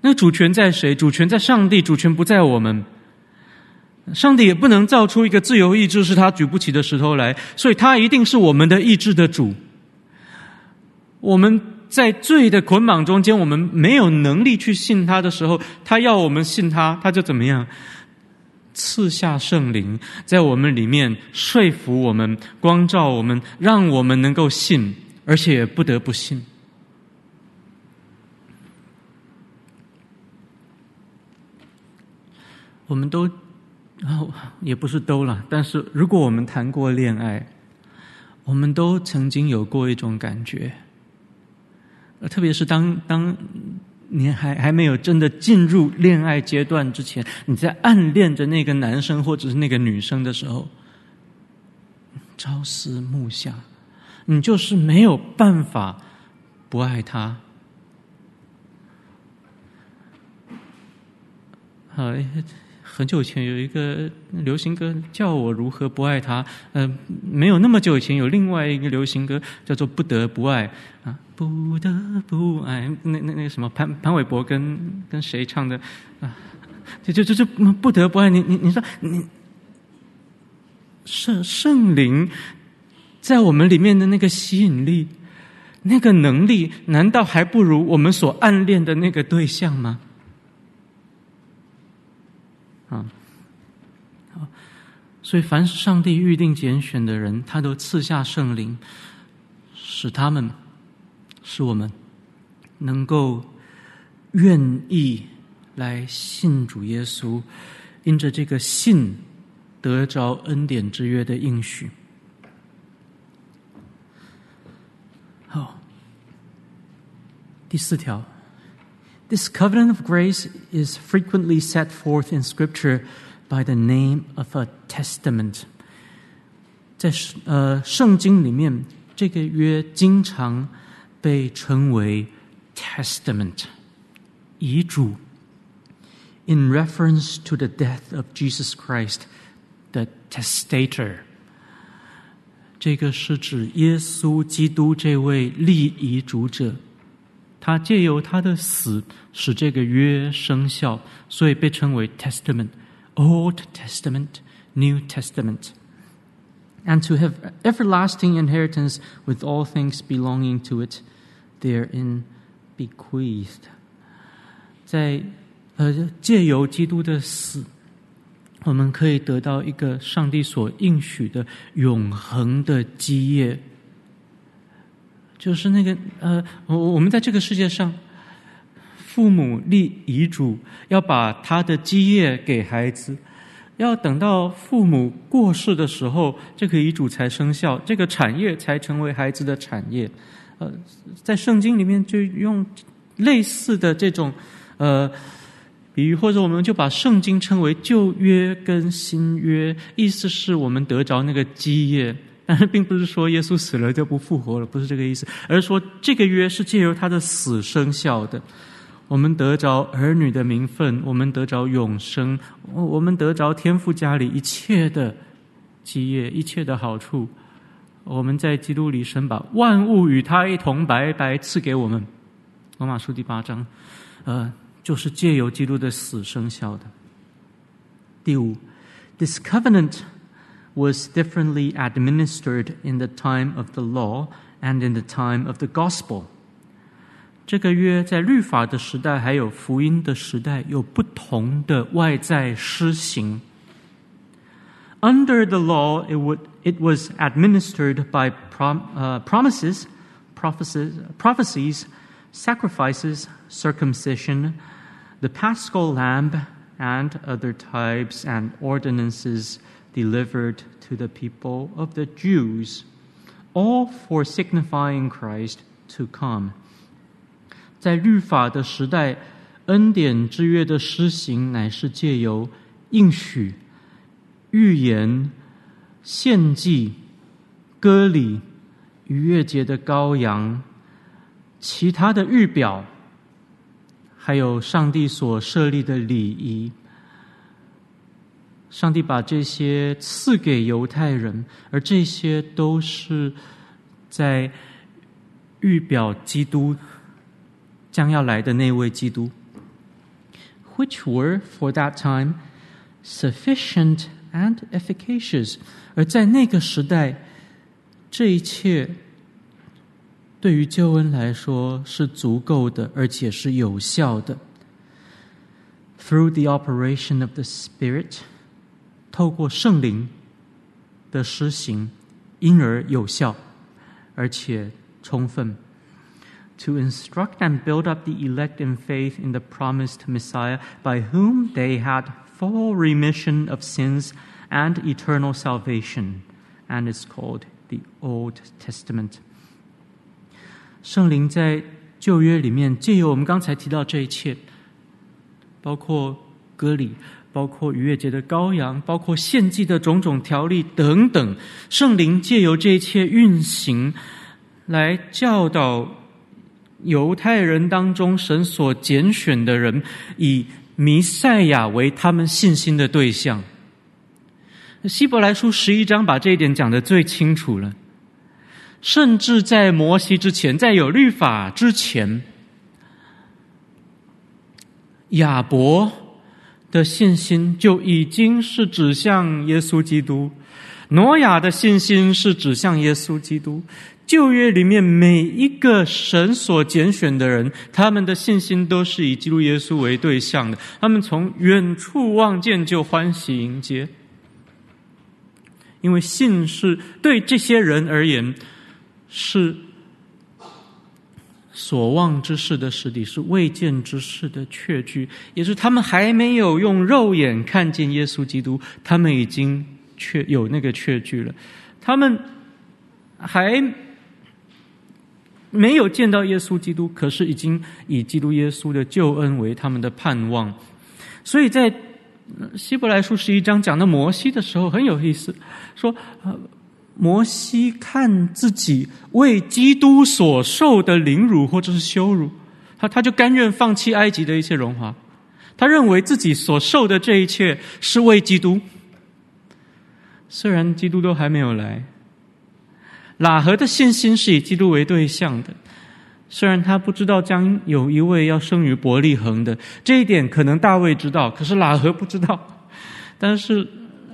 Speaker 2: 那主权在谁？主权在上帝，主权不在我们。上帝也不能造出一个自由意志是他举不起的石头来，所以他一定是我们的意志的主。我们在罪的捆绑中间，我们没有能力去信他的时候，他要我们信他，他就怎么样？赐下圣灵在我们里面说服我们、光照我们，让我们能够信，而且不得不信。我们都。然后也不是都了，但是如果我们谈过恋爱，我们都曾经有过一种感觉，特别是当当你还还没有真的进入恋爱阶段之前，你在暗恋着那个男生或者是那个女生的时候，朝思暮想，你就是没有办法不爱他。好。很久以前有一个流行歌，叫我如何不爱他。嗯、呃，没有那么久以前有另外一个流行歌叫做《不得不爱》啊，不得不爱。那那那个什么潘潘玮柏跟跟谁唱的啊？就就就就不得不爱你。你你说你圣圣灵在我们里面的那个吸引力，那个能力，难道还不如我们所暗恋的那个对象吗？啊，好，所以凡是上帝预定拣选的人，他都赐下圣灵，使他们，使我们能够愿意来信主耶稣，因着这个信得着恩典之约的应许。好，第四条。This covenant of grace is frequently set forth in Scripture by the name of a testament。在呃圣经里面，这个约经常被称为 testament，遗嘱。In reference to the death of Jesus Christ, the testator。这个是指耶稣基督这位立遗嘱者。他借由他的死使这个约生效，所以被称为 Testament, Old Testament, New Testament, and to have everlasting inheritance with all things belonging to it, therein bequeathed。在呃借由基督的死，我们可以得到一个上帝所应许的永恒的基业。就是那个呃，我我们在这个世界上， 父母立遗嘱要把他的基业给孩子，要等到父母过世的时候，这个遗嘱才生效，这个产业才成为孩子的产业。呃，在圣经里面就用类似的这种呃比喻，或者我们就把圣经称为旧约跟新约，意思是我们得着那个基业。但是并不是说耶稣死了就不复活了，不是这个意思，而是说这个约是借由他的死生效的。我们得着儿女的名分，我们得着永生，我们得着天父家里一切的基业，一切的好处。我们在基督里，神把万物与他一同白白赐给我们。罗马书第八章，呃，就是借由基督的死生效的。第五，This covenant。was differently administered in the time of the law and in the time of the gospel。这个约在律法的时代还有福音的时代有不同的外在施行。Under the law, it would it was administered by prom, uh, promises, prophecies, prophecies, sacrifices, circumcision, the paschal lamb, and other types and ordinances delivered to the people of the Jews, all for signifying Christ to come. 在律法的时代，恩典之约的施行乃是借由应许、预言、献祭、割礼、逾越节的羔羊、其他的预表，还有上帝所设立的礼仪。上帝把这些赐给犹太人，而这些都是在预表基督将要来的那位基督，which were for that time sufficient and efficacious。而在那个时代，这一切对于救恩来说是足够的，而且是有效的。Through the operation of the Spirit。透过圣灵的施行，因而有效，而且充分。 To instruct and build up the elect in faith in the promised Messiah, by whom they had full remission of sins and eternal salvation, and is called the Old Testament。圣灵在旧约里面借由我们刚才提到这一切，包括割礼。包括逾越节的羔羊，包括献祭的种种条例等等，圣灵借由这一切运行，来教导 犹太人当中神所拣选的人，以弥赛亚为他们信心的对象。希伯来书十一章把这一点讲得最清楚了，甚至在摩西之前，在有律法之前，亚伯。的信心就已经是指向耶稣基督，挪亚的信心是指向耶稣基督。旧约里面每一个神所拣选的人，他们的信心都是以基督耶稣为对象的。他们从远处望见就欢喜迎接，因为信是对这些人而言是。所望之事的实底，是未见之事的确据，也是他们还没有用肉眼看见耶稣基督，他们已经确有那个确据了。他们还没有见到耶稣基督，可是已经以基督耶稣的救恩为他们的盼望。所以在希伯来书十一章讲到摩西的时候，很有意思，说。摩西看自己为基督所受的凌辱或者是羞辱，他他就甘愿放弃埃及的一切荣华，他认为自己所受的这一切是为基督。虽然基督都还没有来，喇合的信心是以基督为对象的，虽然他不知道将有一位要生于伯利恒的这一点，可能大卫知道，可是喇合不知道，但是。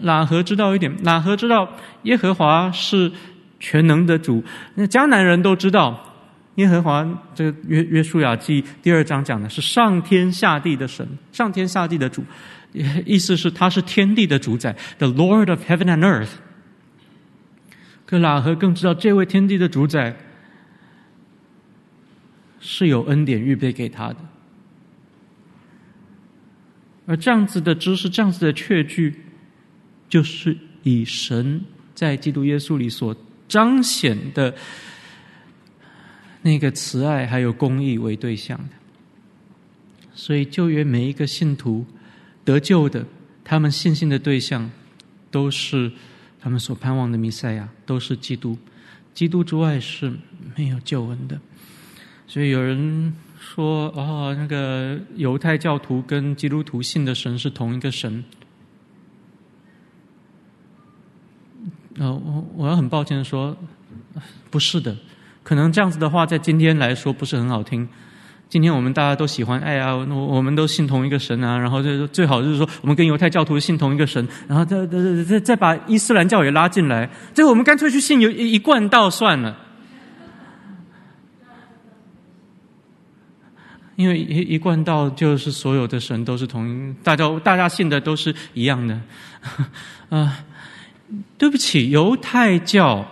Speaker 2: 喇合知道一点，喇合知道耶和华是全能的主。那迦南人都知道，耶和华这个约约书亚记第二章讲的是上天下地的神，上天下地的主，意思是他是天地的主宰，the Lord of heaven and earth。可喇合更知道这位天地的主宰是有恩典预备给他的，而这样子的知识，这样子的确据。就是以神在基督耶稣里所彰显的那个慈爱还有公义为对象的。所以旧约每一个信徒得救的，他们信心的对象都是他们所盼望的弥赛亚，都是基督。基督之外是没有救恩的。所以有人说：“哦，那个犹太教徒跟基督徒信的神是同一个神。”呃，我我要很抱歉说，不是的。可能这样子的话，在今天来说不是很好听。今天我们大家都喜欢爱啊，我我们都信同一个神啊，然后就最好就是说我们跟犹太教徒信同一个神，然后再再再再把伊斯兰教也拉进来，最后我们干脆去信有一一贯道算了，因为一一贯道就是所有的神都是同一，大家大家信的都是一样的，啊、对不起，犹太教。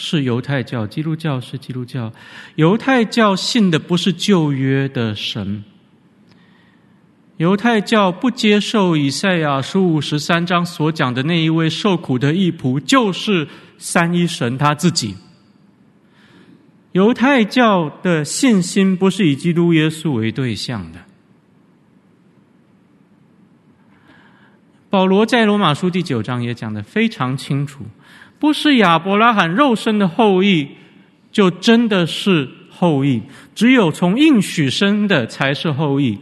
Speaker 2: 是犹太教，基督教是基督教。犹太教信的不是旧约的神。犹太教不接受以赛亚书五十三章所讲的那一位受苦的义仆，就是三一神他自己。犹太教的信心不是以基督耶稣为对象的。保罗在罗马书第九章也讲的非常清楚。不是亚伯拉罕肉身的后裔，就真的是后裔。只有从应许生的才是后裔。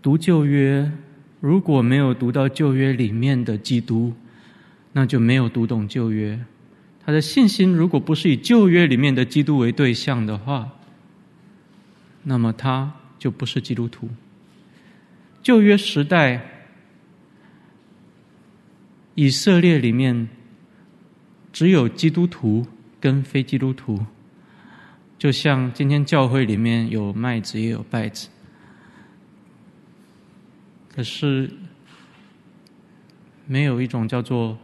Speaker 2: 读旧约，如果没有读到旧约里面的基督，那就没有读懂旧约。他的信心如果不是以旧约里面的基督为对象的话，那么他就不是基督徒。旧约时代，以色列里面只有基督徒跟非基督徒，就像今天教会里面有麦子也有稗子，可是没有一种叫做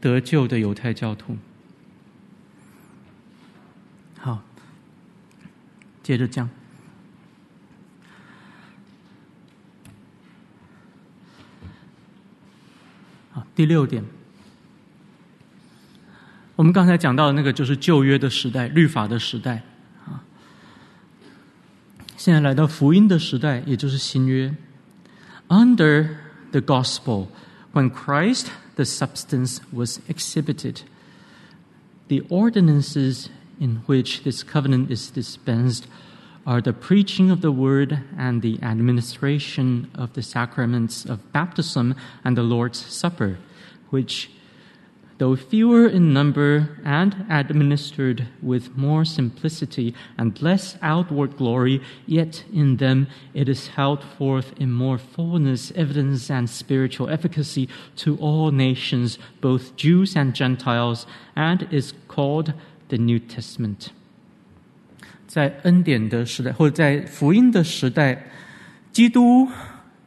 Speaker 2: 得救的犹太教徒。接着讲，好，第六点，我们刚才讲到的那个就是旧约的时代，律法的时代啊。现在来到福音的时代，也就是新约。Under the gospel, when Christ, the substance, was exhibited, the ordinances in which this covenant is dispensed are the preaching of the word and the administration of the sacraments of baptism and the Lord's Supper, which, though fewer in number and administered with more simplicity and less outward glory, yet in them it is held forth in more fullness, evidence, and spiritual efficacy to all nations, both Jews and Gentiles, and is called The New Testament，在恩典的时代，或者在福音的时代，基督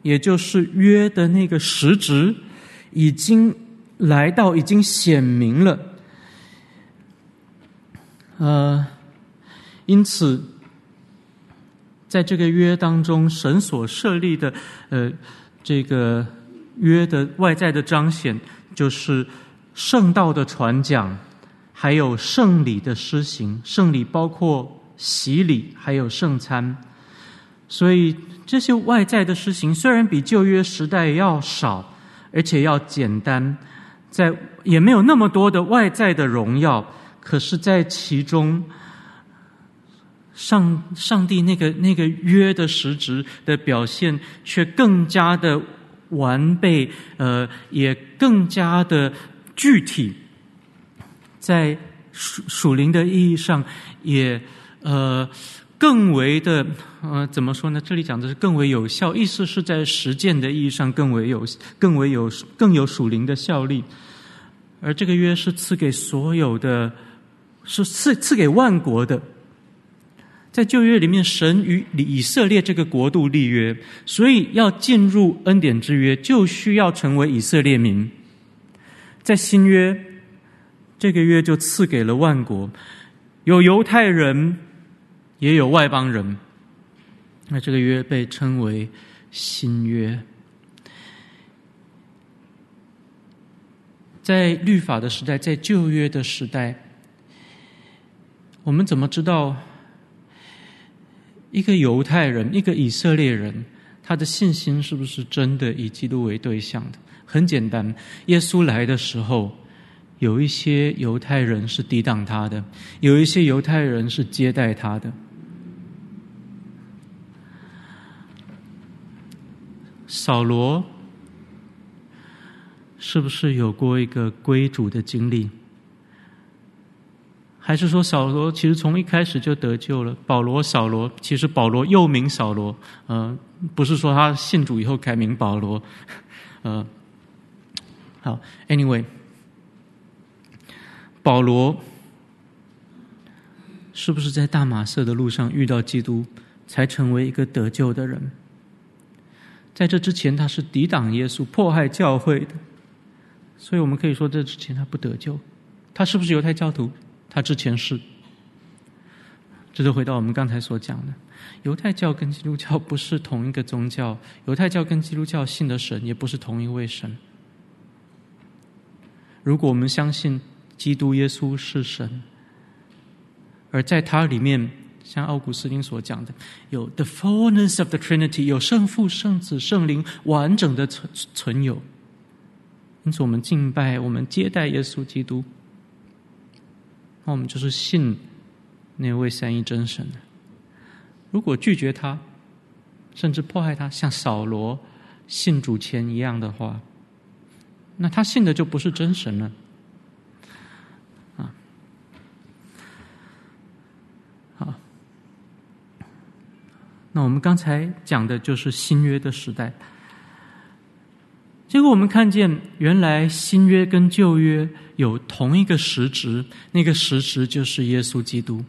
Speaker 2: 也就是约的那个实质，已经来到，已经显明了。呃，因此，在这个约当中，神所设立的呃这个约的外在的彰显，就是圣道的传讲。还有圣礼的施行，圣礼包括洗礼，还有圣餐。所以这些外在的施行虽然比旧约时代要少，而且要简单，在也没有那么多的外在的荣耀，可是，在其中，上上帝那个那个约的实质的表现，却更加的完备，呃，也更加的具体。在属属灵的意义上也，呃更为的呃怎么说呢？这里讲的是更为有效，意思是在实践的意义上更为有更为有更有属灵的效力。而这个约是赐给所有的，是赐赐给万国的。在旧约里面，神与以色列这个国度立约，所以要进入恩典之约，就需要成为以色列民。在新约。这个约就赐给了万国，有犹太人，也有外邦人。那这个约被称为新约。在律法的时代，在旧约的时代，我们怎么知道一个犹太人、一个以色列人，他的信心是不是真的以基督为对象的？很简单，耶稣来的时候，有一些犹太人是抵挡他的，有一些犹太人是接待他的。扫罗。是不是有过一个归主的经历？还是说扫罗其实从一开始就得救了？保罗、扫罗，其实保罗又名扫罗，呃，不是说他信主以后改名保罗，呃，好，anyway，保罗是不是在大马色的路上遇到基督，才成为一个得救的人？在这之前，他是抵挡耶稣、迫害教会的。所以我们可以说，这之前他不得救，他是不是犹太教徒？他之前是。这就回到我们刚才所讲的，犹太教跟基督教不是同一个宗教，犹太教跟基督教信的神也不是同一位神。如果我们相信基督耶稣是神，而在他里面，像奥古斯丁所讲的，有 the fullness of the Trinity，有圣父、圣子、圣灵完整的存存有。因此，我们敬拜，我们接待耶稣基督，那我们就是信那位三一真神。如果拒绝他，甚至迫害他，像扫罗信主前一样的话，那他信的就不是真神了。那我们刚才讲的就是新约的时代。结果我们看见，原来新约跟旧约有同一个实质，那个实质就是耶稣基督。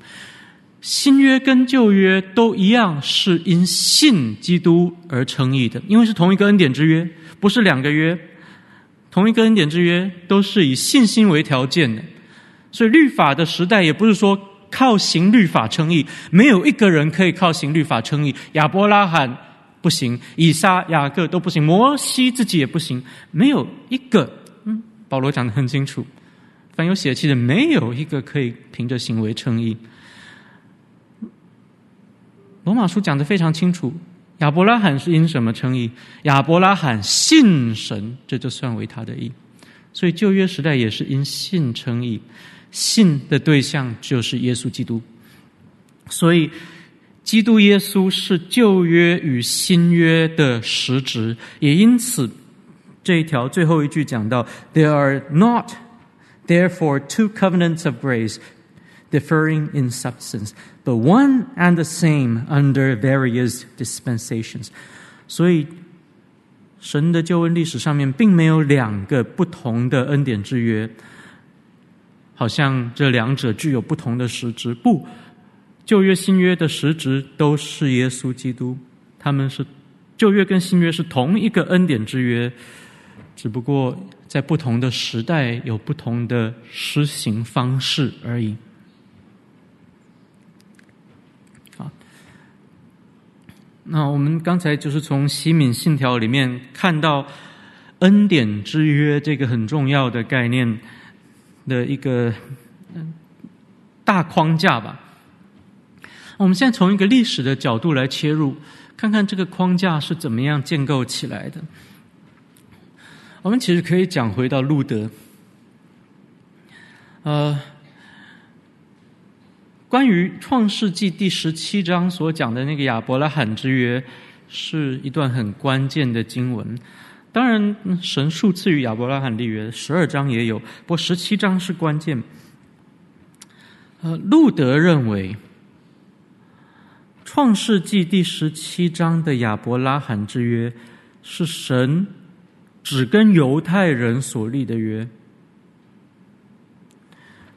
Speaker 2: 新约跟旧约都一样，是因信基督而称义的，因为是同一个恩典之约，不是两个约。同一个恩典之约都是以信心为条件的，所以律法的时代也不是说靠行律法称义，没有一个人可以靠行律法称义。亚伯拉罕。不行，以撒、雅各都不行，摩西自己也不行，没有一个。嗯，保罗讲得很清楚，凡有血气的，没有一个可以凭着行为称义。罗马书讲得非常清楚，亚伯拉罕是因什么称义？亚伯拉罕信神，这就算为他的义。所以旧约时代也是因信称义，信的对象就是耶稣基督。所以。基督耶稣是旧约与新约的实质，也因此这一条最后一句讲到：“There are not, therefore, two covenants of grace differing in substance, but one and the same under various dispensations。”所以，神的救恩历史上面并没有两个不同的恩典之约，好像这两者具有不同的实质，不。旧约、新约的实质都是耶稣基督，他们是旧约跟新约是同一个恩典之约，只不过在不同的时代有不同的施行方式而已。好，那我们刚才就是从西敏信条里面看到恩典之约这个很重要的概念的一个大框架吧。我们现在从一个历史的角度来切入，看看这个框架是怎么样建构起来的。我们其实可以讲回到路德，呃，关于创世纪第十七章所讲的那个亚伯拉罕之约，是一段很关键的经文。当然，神数次与亚伯拉罕立约，十二章也有，不过十七章是关键。呃，路德认为。创世纪第十七章的亚伯拉罕之约，是神只跟犹太人所立的约，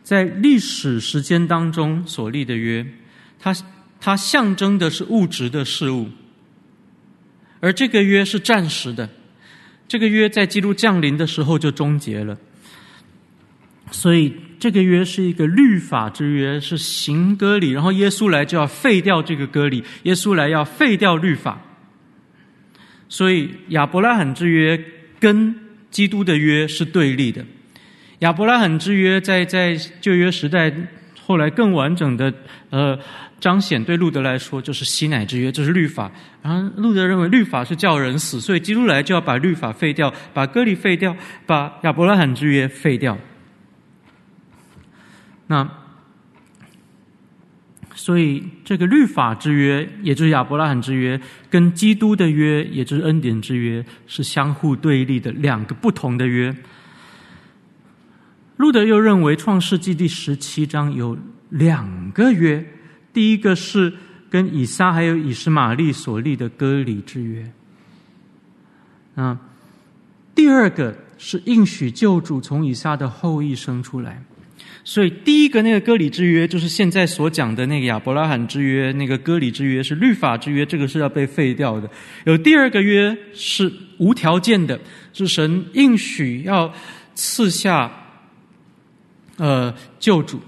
Speaker 2: 在历史时间当中所立的约，它它象征的是物质的事物，而这个约是暂时的，这个约在基督降临的时候就终结了，所以这个约是一个律法之约，是行割礼，然后耶稣来就要废掉这个割礼，耶稣来要废掉律法。所以亚伯拉罕之约跟基督的约是对立的。亚伯拉罕之约在在旧约时代后来更完整的呃彰显，对路德来说就是西乃之约，就是律法。然后路德认为律法是叫人死，所以基督来就要把律法废掉，把割礼废掉，把亚伯拉罕之约废掉。那所以这个律法之约，也就是亚伯拉罕之约，跟基督的约，也就是恩典之约，是相互对立的两个不同的约。路德又认为，《创世纪》第十七章有两个约，第一个是跟以撒还有以实玛利所立的割礼之约，啊，第二个是应许救主从以撒的后裔生出来，所以第一个那个割礼之约，就是现在所讲的那个亚伯拉罕之约，那个割礼之约是律法之约，这个是要被废掉的。有第二个约是无条件的，是神应许要赐下。呃，救主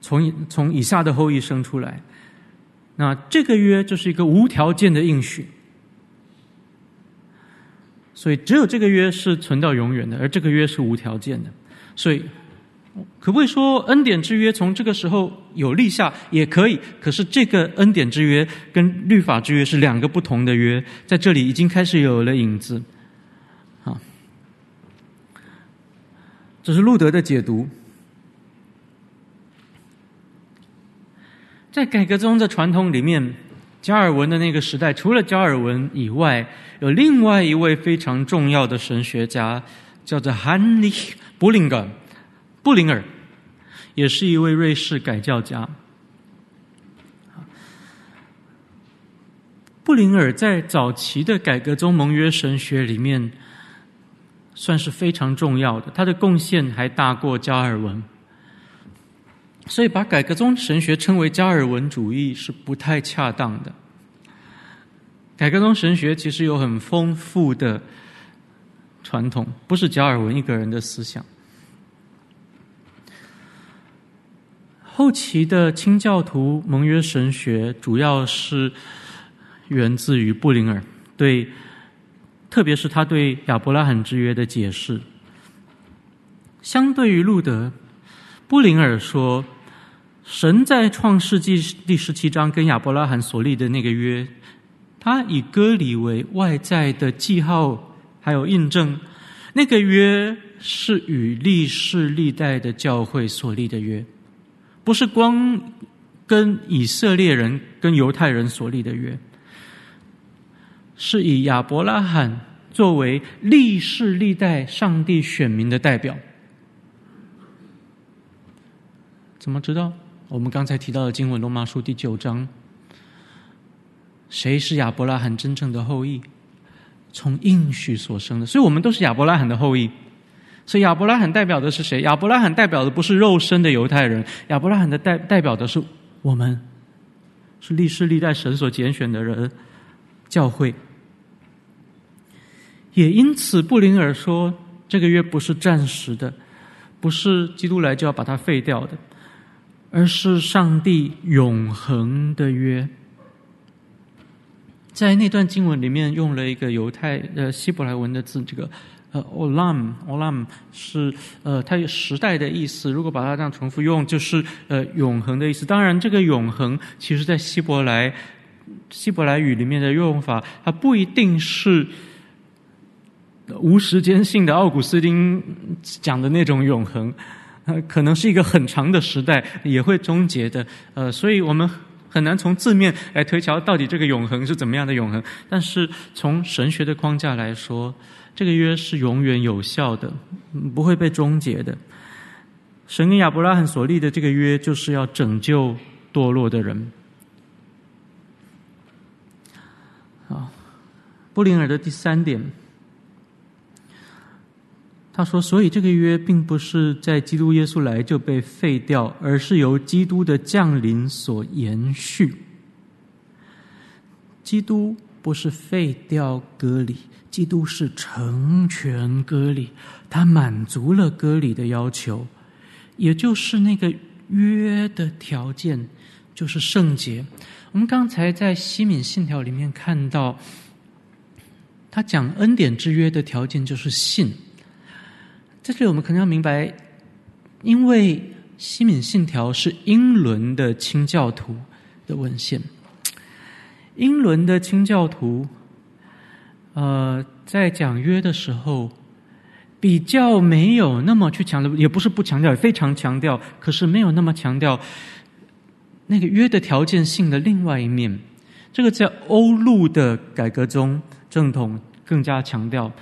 Speaker 2: 从从以撒的后裔生出来，那这个约就是一个无条件的应许，所以只有这个约是存到永远的，而这个约是无条件的。所以，可不可以说恩典之约从这个时候有立下也可以？可是这个恩典之约跟律法之约是两个不同的约，在这里已经开始有了影子。啊，这是路德的解读。在改革宗的传统里面，加尔文的那个时代，除了加尔文以外，有另外一位非常重要的神学家，叫做 Heinrich Bullinger，布林尔，也是一位瑞士改教家。布林尔在早期的改革宗盟约神学里面，算是非常重要的，他的贡献还大过加尔文。所以，把改革宗神学称为加尔文主义是不太恰当的。改革宗神学其实有很丰富的传统，不是加尔文一个人的思想。后期的清教徒盟约神学主要是源自于布林尔，对，特别是他对亚伯拉罕之约的解释。相对于路德，布林尔说。神在创世纪第十七章跟亚伯拉罕所立的那个约，他以割礼为外在的记号，还有印证。那个约是与历世历代的教会所立的约，不是光跟以色列人、跟犹太人所立的约，是以亚伯拉罕作为历世历代上帝选民的代表。怎么知道？我们刚才提到的经文《罗马书》第九章，谁是亚伯拉罕真正的后裔？从应许所生的，所以我们都是亚伯拉罕的后裔。所以亚伯拉罕代表的是谁？亚伯拉罕代表的不是肉身的犹太人，亚伯拉罕的代代表的是我们，是历世历代神所拣选的人，教会。也因此，布林尔说，这个月不是暂时的，不是基督来就要把它废掉的。而是上帝永恒的约，在那段经文里面用了一个犹太呃希伯来文的字，这个呃 olam olam 是呃它有时代的意思。如果把它这样重复用，就是呃永恒的意思。当然，这个永恒其实在希伯来希伯来语里面的用法，它不一定是无时间性的奥古斯丁讲的那种永恒。可能是一个很长的时代，也会终结的。呃，所以我们很难从字面来推敲到底这个永恒是怎么样的永恒。但是从神学的框架来说，这个约是永远有效的，不会被终结的。神跟亚伯拉罕所立的这个约，就是要拯救堕落的人。好，布林尔的第三点。他说：“所以这个约并不是在基督耶稣来就被废掉，而是由基督的降临所延续。基督不是废掉割礼，基督是成全割礼，他满足了割礼的要求，也就是那个约的条件，就是圣洁。我们刚才在西敏信条里面看到，他讲恩典之约的条件就是信。在这里，我们可能要明白，因为西敏信条是英伦的清教徒的文献，英伦的清教徒，呃，在讲约的时候，比较没有那么去强调，也不是不强调，也非常强调，可是没有那么强调。那个约的条件性的另外一面，这个在欧陆的改革中，正统更加强调。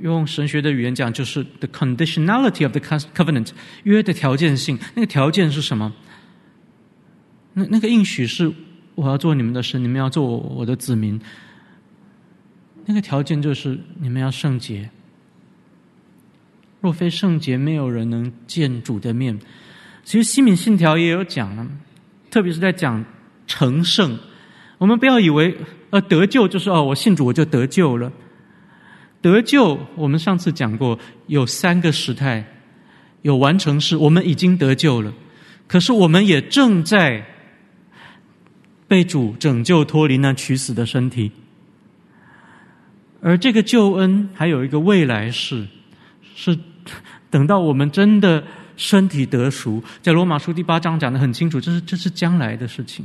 Speaker 2: 用神学的语言讲，就是 the conditionality of the covenant，约的条件性。那个条件是什么？那那个应许是我要做你们的神，你们要做我的子民。那个条件就是你们要圣洁。若非圣洁，没有人能见主的面。其实西敏信条也有讲了，特别是在讲成圣。我们不要以为呃得救就是哦，我信主我就得救了。得救，我们上次讲过有三个时态，有完成式，我们已经得救了，可是我们也正在被主拯救脱离那取死的身体。而这个救恩还有一个未来式，是等到我们真的。身体得赎，在罗马书第八章讲的很清楚，这是这是将来的事情。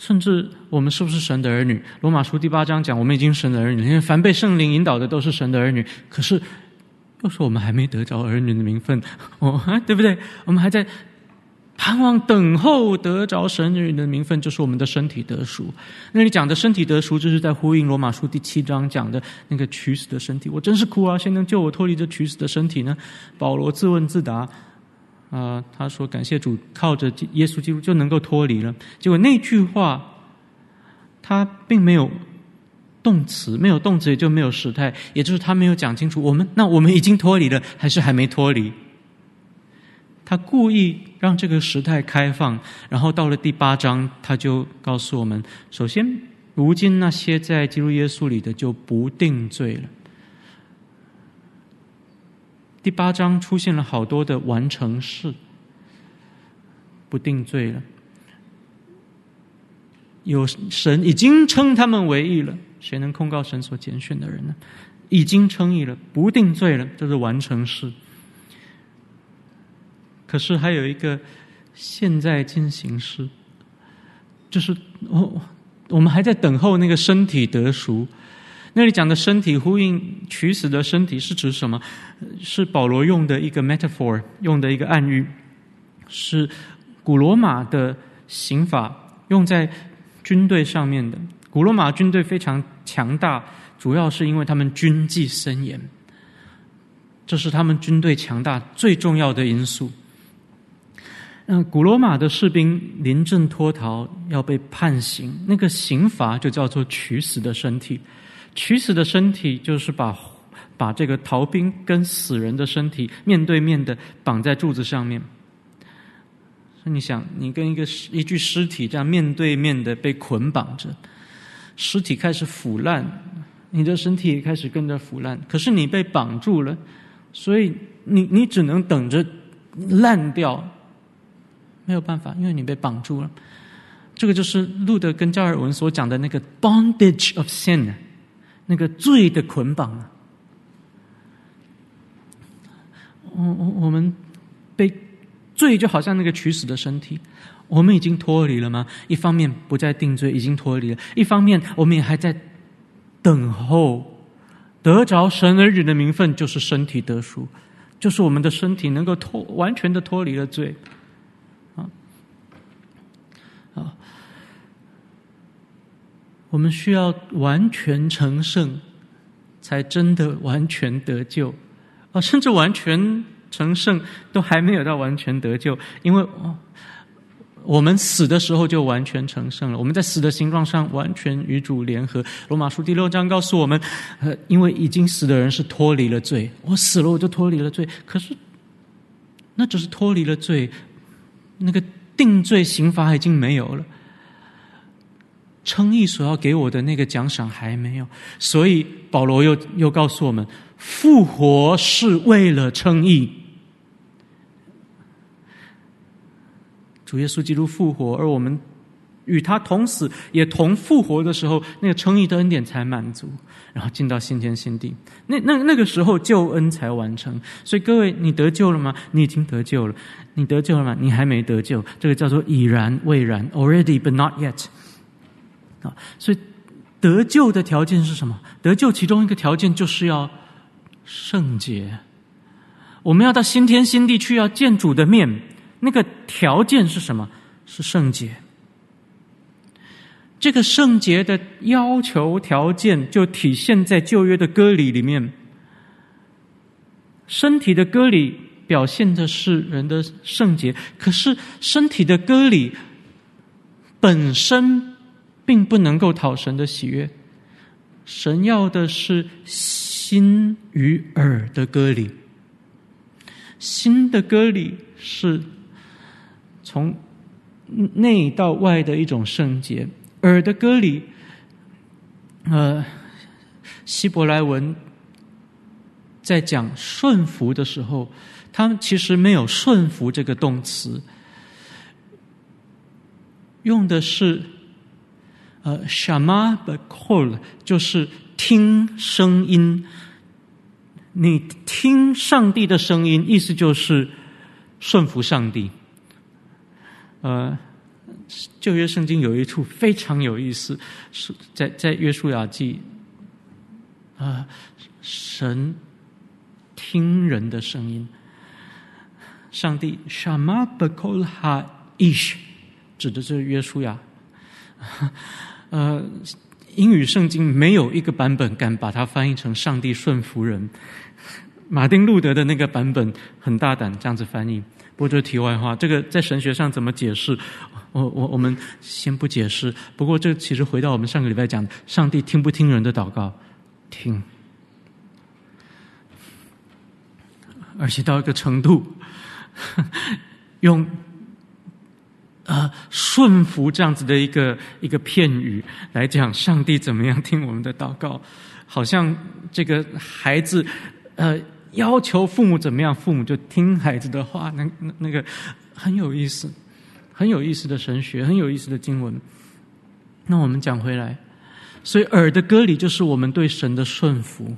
Speaker 2: 甚至我们是不是神的儿女？罗马书第八章讲，我们已经神的儿女，因为凡被圣灵引导的都是神的儿女。可是又说我们还没得着儿女的名分，哦，对不对？我们还在。盼望等候得着神儿女的名分，就是我们的身体得赎。那里讲的身体得赎，就是在呼应罗马书第七章讲的那个取死的身体。我真是哭啊！谁能救我脱离这取死的身体呢？保罗自问自答，呃，他说：“感谢主，靠着耶稣基督就能够脱离了。”结果那句话，他并没有动词，没有动词也就没有时态，也就是他没有讲清楚。我们那我们已经脱离了，还是还没脱离？他故意让这个时态开放，然后到了第八章，他就告诉我们：首先，如今那些在基督耶稣里的就不定罪了。第八章出现了好多的完成式，不定罪了。有神已经称他们为义了，谁能控告神所拣选的人呢？已经称义了，不定罪了，这是完成式。可是还有一个现在进行时，就是我我们还在等候那个身体得赎。那里讲的身体呼应取死的身体是指什么？是保罗用的一个 metaphor，用的一个暗喻，是古罗马的刑法用在军队上面的。古罗马军队非常强大，主要是因为他们军纪森严，这是他们军队强大最重要的因素。那古罗马的士兵临阵脱逃要被判刑，那个刑罚就叫做取死的身体。取死的身体就是把把这个逃兵跟死人的身体面对面的绑在柱子上面。所以你想，你跟一个一具尸体这样面对面的被捆绑着，尸体开始腐烂，你的身体也开始跟着腐烂。可是你被绑住了，所以你你只能等着烂掉。没有办法，因为你被绑住了。这个就是路德跟加尔文所讲的那个 bondage of sin，那个罪的捆绑。我我我们被罪就好像那个取死的身体，我们已经脱离了吗？一方面不再定罪，已经脱离了；一方面我们也还在等候得着神儿女的名分，就是身体得赎，就是我们的身体能够脱完全的脱离了罪。我们需要完全成圣，才真的完全得救，啊，甚至完全成圣都还没有到完全得救，因为我们死的时候就完全成圣了。我们在死的形状上完全与主联合。罗马书第六章告诉我们，呃，因为已经死的人是脱离了罪，我死了我就脱离了罪。可是，那只是脱离了罪，那个定罪刑罚已经没有了。称义所要给我的那个奖赏还没有，所以保罗又又告诉我们，复活是为了称义。主耶稣基督复活，而我们与他同死，也同复活的时候，那个称义的恩典才满足，然后进到新天新地。那那那个时候救恩才完成。所以各位，你得救了吗？你已经得救了。你得救了吗？你还没得救。这个叫做已然未然，already but not yet。啊，所以得救的条件是什么？得救其中一个条件就是要圣洁。我们要到新天新地去，要见主的面。那个条件是什么？是圣洁。这个圣洁的要求条件，就体现在旧约的割礼里面。身体的割礼表现的是人的圣洁，可是身体的割礼本身。并不能够讨神的喜悦，神要的是心与耳的割礼。心的割礼是从内到外的一种圣洁，耳的割礼，呃，希伯来文在讲顺服的时候，他们其实没有顺服这个动词，用的是。呃，shama b'kol 就是听声音。你听上帝的声音，意思就是顺服上帝。呃，旧约圣经有一处非常有意思，是在在约书亚记。啊、神听人的声音，上帝 shama b'kol ha'ish 指的是约书亚。呃，英语圣经没有一个版本敢把它翻译成“上帝顺服人”。马丁路德的那个版本很大胆这样子翻译。不过这题外话，这个在神学上怎么解释？我我我们先不解释。不过这其实回到我们上个礼拜讲，上帝听不听人的祷告？听，而且到一个程度，用。啊，顺服这样子的一个一个片语来讲，上帝怎么样听我们的祷告？好像这个孩子，呃，要求父母怎么样，父母就听孩子的话。那那那个很有意思，很有意思的神学，很有意思的经文。那我们讲回来，所以耳的割礼就是我们对神的顺服，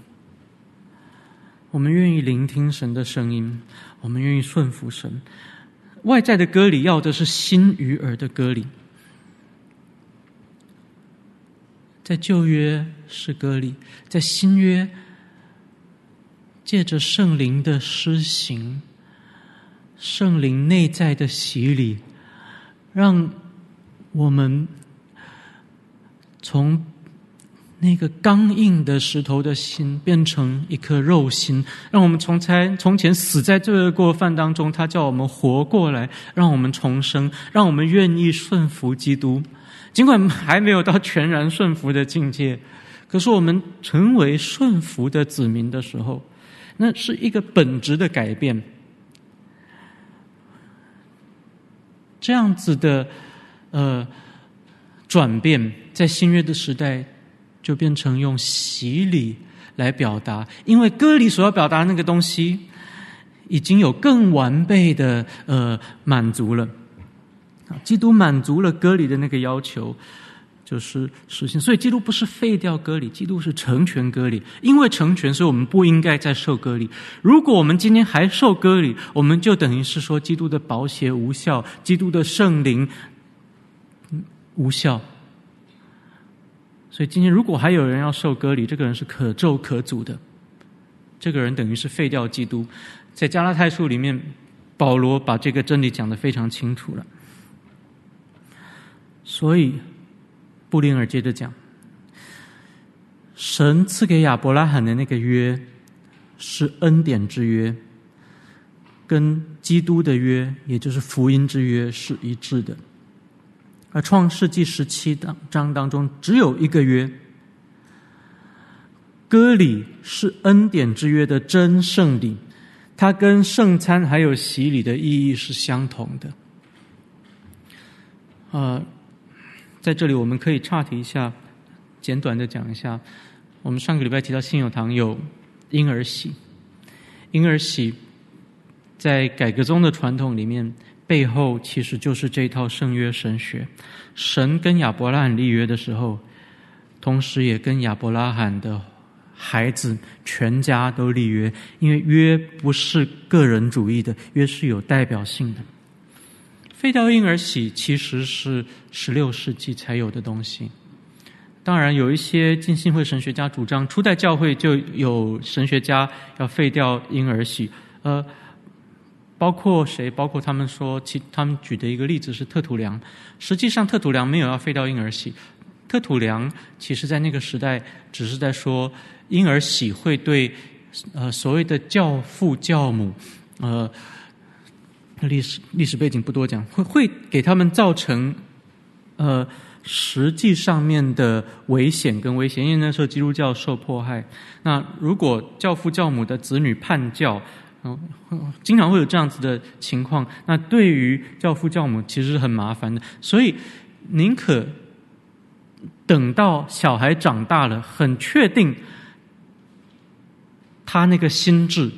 Speaker 2: 我们愿意聆听神的声音，我们愿意顺服神。外在的割礼要的是心与耳的割礼，在旧约是割礼，在新约借着圣灵的施行，圣灵内在的洗礼，让我们从。那个刚硬的石头的心变成一颗肉心，让我们从才从前死在罪恶过犯当中，他叫我们活过来，让我们重生，让我们愿意顺服基督。尽管还没有到全然顺服的境界，可是我们成为顺服的子民的时候，那是一个本质的改变。这样子的呃转变，在新约的时代。就变成用洗礼来表达，因为割礼所要表达的那个东西，已经有更完备的呃满足了。基督满足了割礼的那个要求，就是实现。所以基督不是废掉割礼，基督是成全割礼。因为成全，所以我们不应该再受割礼。如果我们今天还受割礼，我们就等于是说基督的保险无效，基督的圣灵无效。所以今天如果还有人要受割礼，这个人是可咒可诅的。这个人等于是废掉基督。在加拉太书里面，保罗把这个真理讲得非常清楚了。所以布林尔接着讲，神赐给亚伯拉罕的那个约是恩典之约，跟基督的约，也就是福音之约是一致的。而创世纪十七章当中只有一个约，割礼是恩典之约的真圣礼，它跟圣餐还有洗礼的意义是相同的。呃，在这里我们可以岔题一下，简短的讲一下。我们上个礼拜提到信友堂有婴儿洗，婴儿洗在改革宗的传统里面，背后其实就是这套圣约神学。神跟亚伯拉罕立约的时候，同时也跟亚伯拉罕的孩子全家都立约，因为约不是个人主义的，约是有代表性的。废掉婴儿洗其实是十六世纪才有的东西。当然，有一些浸信会神学家主张，初代教会就有神学家要废掉婴儿洗。呃，包括谁？包括他们说，其他们举的一个例子是特土良。实际上，特土良没有要废掉婴儿洗。特土良其实在那个时代，只是在说婴儿洗会对呃所谓的教父教母，呃，历史历史背景不多讲，会会给他们造成呃。实际上面的危险跟危险，因为那时候基督教受迫害。那如果教父教母的子女叛教，嗯，经常会有这样子的情况。那对于教父教母其实是很麻烦的，所以宁可等到小孩长大了，很确定他那个心智，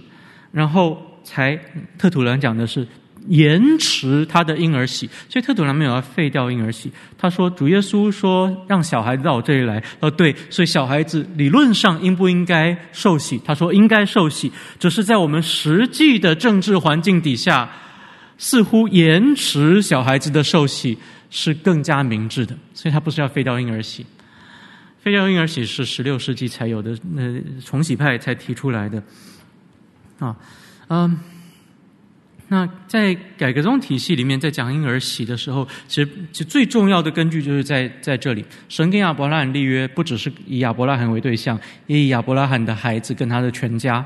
Speaker 2: 然后才特土良讲的是。延迟他的婴儿洗，所以特土良没有要废掉婴儿洗。他说：“主耶稣说让小孩子到我这里来。”哦，对，所以小孩子理论上应不应该受洗？他说应该受洗，只是在我们实际的政治环境底下，似乎延迟小孩子的受洗是更加明智的。所以他不是要废掉婴儿洗，废掉婴儿洗是十六世纪才有的，那重洗派才提出来的。啊，嗯。那在改革宗体系里面，在讲婴儿洗的时候，其实其实最重要的根据就是在在这里。神跟亚伯拉罕立约，不只是以亚伯拉罕为对象，也以亚伯拉罕的孩子跟他的全家。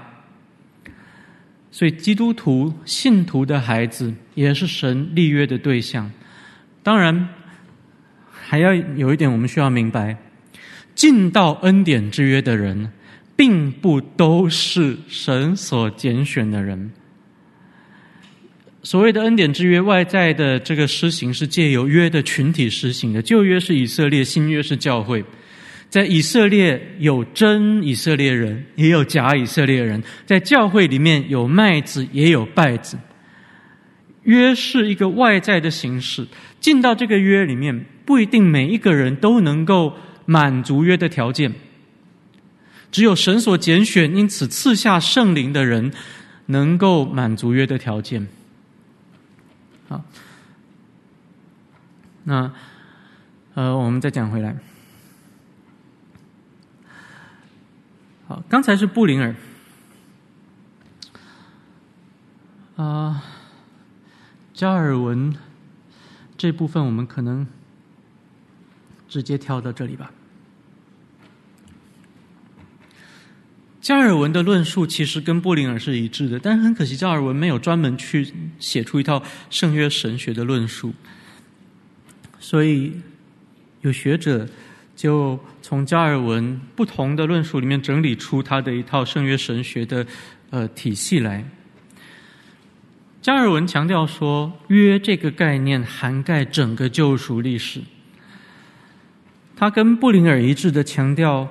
Speaker 2: 所以基督徒信徒的孩子也是神立约的对象。当然，还要有一点我们需要明白：进到恩典之约的人，并不都是神所拣选的人。所谓的恩典之约，外在的这个施行是借由约的群体施行的。旧约是以色列，新约是教会。在以色列有真以色列人，也有假以色列人；在教会里面有麦子，也有稗子。约是一个外在的形式，进到这个约里面，不一定每一个人都能够满足约的条件。只有神所拣选，因此赐下圣灵的人，能够满足约的条件。那呃，我们再讲回来。好，刚才是布林尔啊，加尔文这部分我们可能直接跳到这里吧。加尔文的论述其实跟布林尔是一致的，但是很可惜，加尔文没有专门去写出一套圣约神学的论述，所以有学者就从加尔文不同的论述里面整理出他的一套圣约神学的呃体系来。加尔文强调说，约这个概念涵盖整个救赎历史，他跟布林尔一致的强调。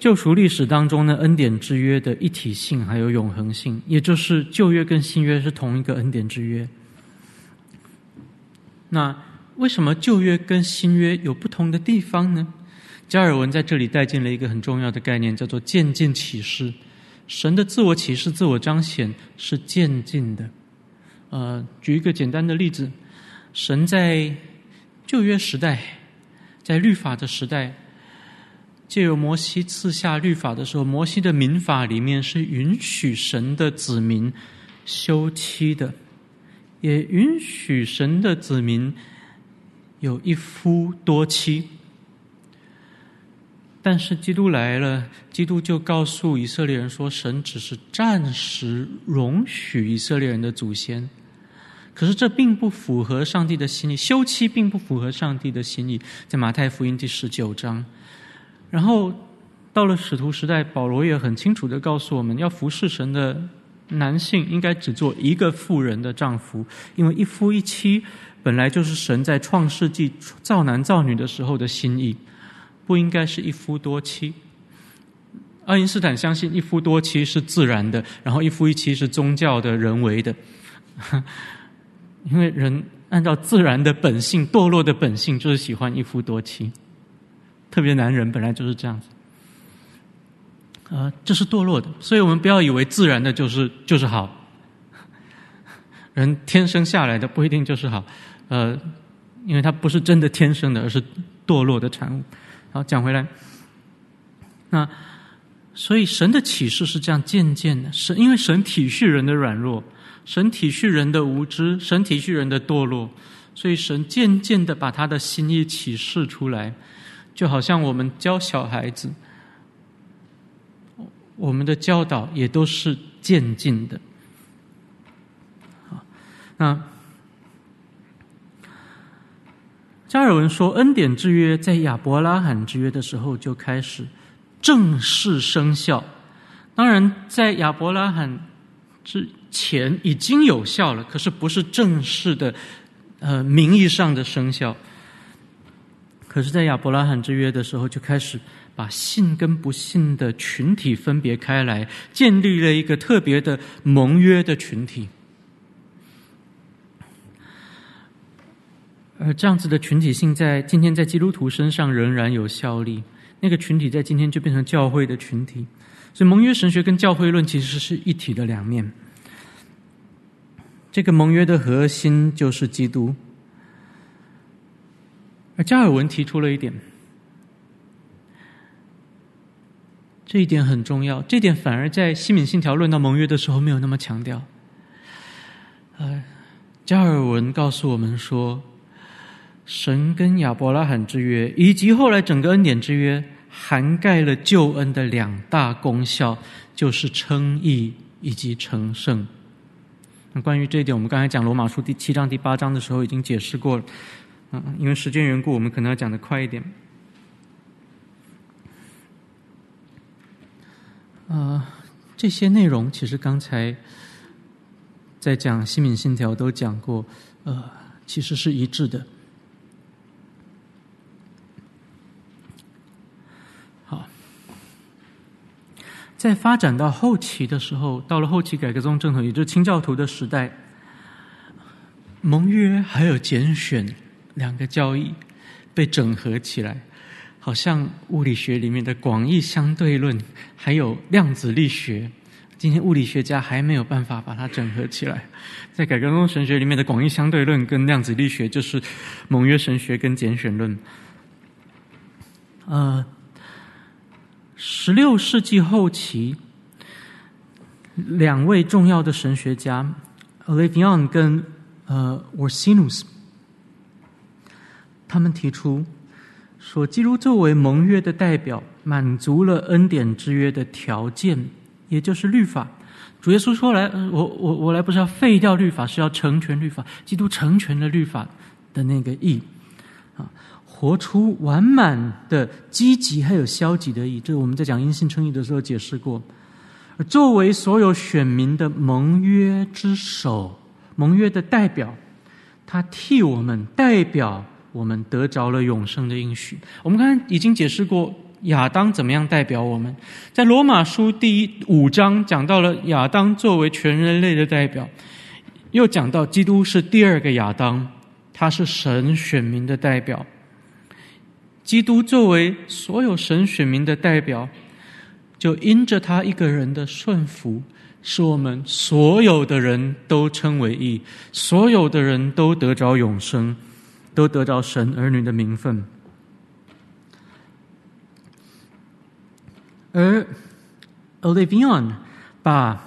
Speaker 2: 救赎历史当中的，恩典之约的一体性还有永恒性，也就是旧约跟新约是同一个恩典之约。那为什么旧约跟新约有不同的地方呢？加尔文在这里带进了一个很重要的概念，叫做渐进启示。神的自我启示、自我彰显是渐进的。呃，举一个简单的例子，神在旧约时代，在律法的时代。借由摩西赐下律法的时候，摩西的民法里面是允许神的子民休妻的，也允许神的子民有一夫多妻。但是基督来了，基督就告诉以色列人说，神只是暂时容许以色列人的祖先，可是这并不符合上帝的心意，休妻并不符合上帝的心意，在马太福音第十九章。然后到了使徒时代，保罗也很清楚地告诉我们要服侍神的男性应该只做一个妇人的丈夫，因为一夫一妻本来就是神在创世纪造男造女的时候的心意，不应该是一夫多妻。爱因斯坦相信一夫多妻是自然的，然后一夫一妻是宗教的人为的，因为人按照自然的本性，堕落的本性就是喜欢一夫多妻，特别男人本来就是这样子。呃，这是堕落的，所以我们不要以为自然的就是就是好。人天生下来的不一定就是好，呃，因为他不是真的天生的，而是堕落的产物。好，讲回来，那所以神的启示是这样渐渐的，神因为神体恤人的软弱，神体恤人的无知，神体恤人的堕落，所以神渐渐的把他的心意启示出来，就好像我们教小孩子。我们的教导也都是渐进的。好，那加尔文说，恩典之约在亚伯拉罕之约的时候就开始正式生效。当然，在亚伯拉罕之前已经有效了，可是不是正式的，呃，名义上的生效。可是，在亚伯拉罕之约的时候就开始。把信跟不信的群体分别开来，建立了一个特别的盟约的群体。而这样子的群体性，在今天在基督徒身上仍然有效力。那个群体在今天就变成教会的群体。所以，盟约神学跟教会论其实是一体的两面。这个盟约的核心就是基督。而加尔文提出了一点。这一点很重要，这点反而在西敏信条论到盟约的时候没有那么强调。呃，加尔文告诉我们说，神跟亚伯拉罕之约，以及后来整个恩典之约，涵盖了救恩的两大功效，就是称义以及成圣。那关于这一点，我们刚才讲罗马书第七章、第八章的时候已经解释过了。嗯，因为时间缘故，我们可能要讲的快一点。呃，这些内容其实刚才在讲西敏信条都讲过，呃，其实是一致的。在发展到后期的时候，到了后期改革宗正统，也就是清教徒的时代，盟约还有拣选两个教义被整合起来。好像物理学里面的广义相对论，还有量子力学，今天物理学家还没有办法把它整合起来。在改革宗神学里面的广义相对论跟量子力学，就是盟约神学跟拣选论。呃，十六世纪后期，两位重要的神学家 Olevian 跟呃 o r s i n u s 他们提出。说，基督作为盟约的代表，满足了恩典之约的条件，也就是律法。主耶稣说来：“，我我我来不是要废掉律法，是要成全律法。基督成全了律法的那个义，啊，活出完满的积极还有消极的意义。这是我们在讲因信称义的时候解释过。而作为所有选民的盟约之首，盟约的代表，他替我们代表。”我们得着了永生的应许。我们刚才已经解释过亚当怎么样代表我们，在罗马书第一五章讲到了亚当作为全人类的代表，又讲到基督是第二个亚当，他是神选民的代表。基督作为所有神选民的代表，就因着他一个人的顺服，使我们所有的人都称为义，所有的人都得着永生。都得到神儿女的名分，而 Olevian 把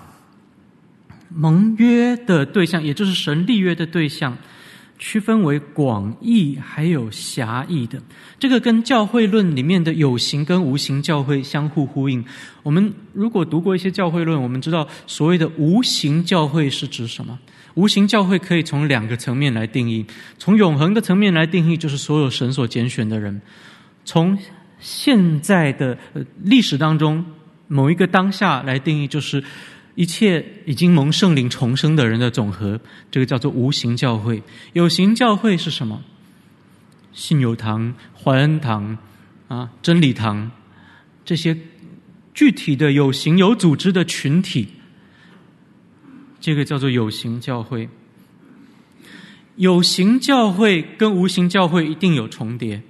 Speaker 2: 盟约的对象，也就是神立约的对象，区分为广义还有狭义的。这个跟教会论里面的有形跟无形教会相互呼应。我们如果读过一些教会论，我们知道所谓的无形教会是指什么？无形教会可以从两个层面来定义：从永恒的层面来定义，就是所有神所拣选的人；从现在的历史当中某一个当下来定义，就是一切已经蒙圣灵重生的人的总和，这个叫做无形教会。有形教会是什么？信友堂、怀恩堂啊、真理堂这些具体的有形有组织的群体，这个叫做有形教会。有形教会跟无形教会一定有重叠，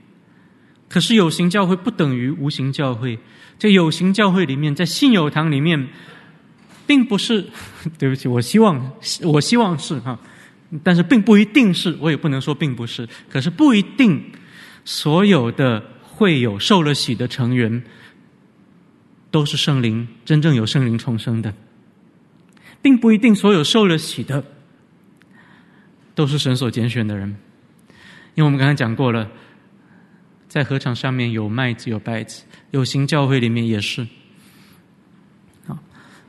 Speaker 2: 可是有形教会不等于无形教会。在有形教会里面，在信友堂里面，并不是，对不起，我希望我希望是哈，但是并不一定是，我也不能说并不是。可是不一定所有的会有受了洗的成员都是圣灵真正有圣灵重生的，并不一定所有受了洗的都是神所拣选的人，因为我们刚才讲过了。在禾场上面有麦子有稗子，有形教会里面也是。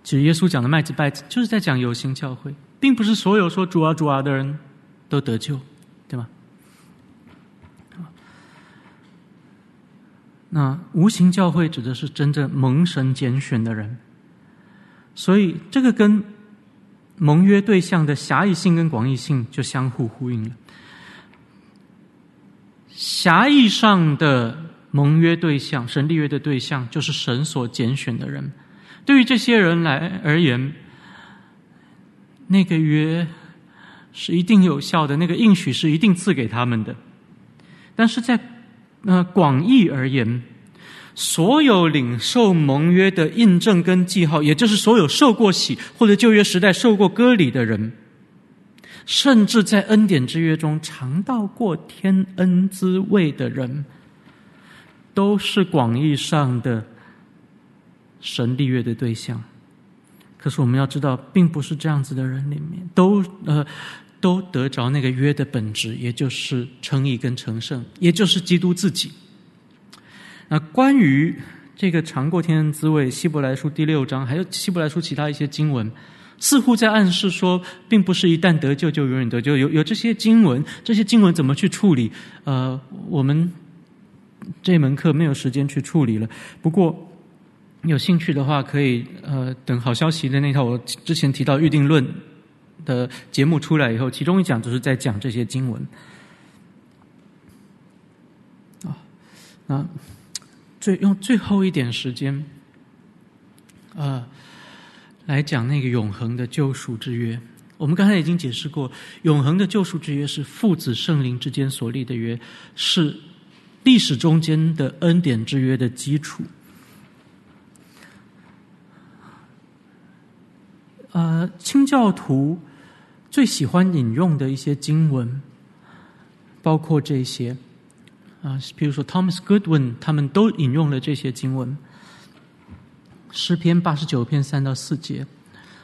Speaker 2: 其实耶稣讲的麦子稗子，就是在讲有形教会，并不是所有说主啊主啊的人都得救，对吗？那无形教会指的是真正蒙神拣选的人，所以这个跟盟约对象的狭义性跟广义性就相互呼应了。狭义上的盟约对象，神立约的对象，就是神所拣选的人。对于这些人来而言，那个约是一定有效的，那个应许是一定赐给他们的。但是在呃广义而言，所有领受盟约的印证跟记号，也就是所有受过洗或者旧约时代受过割礼的人。甚至在恩典之约中尝到过天恩滋味的人，都是广义上的神立约的对象。可是我们要知道，并不是这样子的人里面都呃都得着那个约的本质，也就是称义跟成圣，也就是基督自己。那关于这个尝过天恩滋味，希伯来书第六章，还有希伯来书其他一些经文。似乎在暗示说，并不是一旦得救就永远得救。有有这些经文，这些经文怎么去处理？呃，我们这门课没有时间去处理了。不过有兴趣的话，可以呃等好消息的那套我之前提到预定论的节目出来以后，其中一讲就是在讲这些经文。啊，那最用最后一点时间，啊。来讲那个永恒的救赎之约，我们刚才已经解释过，永恒的救赎之约是父子圣灵之间所立的约，是历史中间的恩典之约的基础。呃，清教徒最喜欢引用的一些经文，包括这些啊，比如说 Thomas Goodwin，他们都引用了这些经文。诗篇八十九篇三到四节，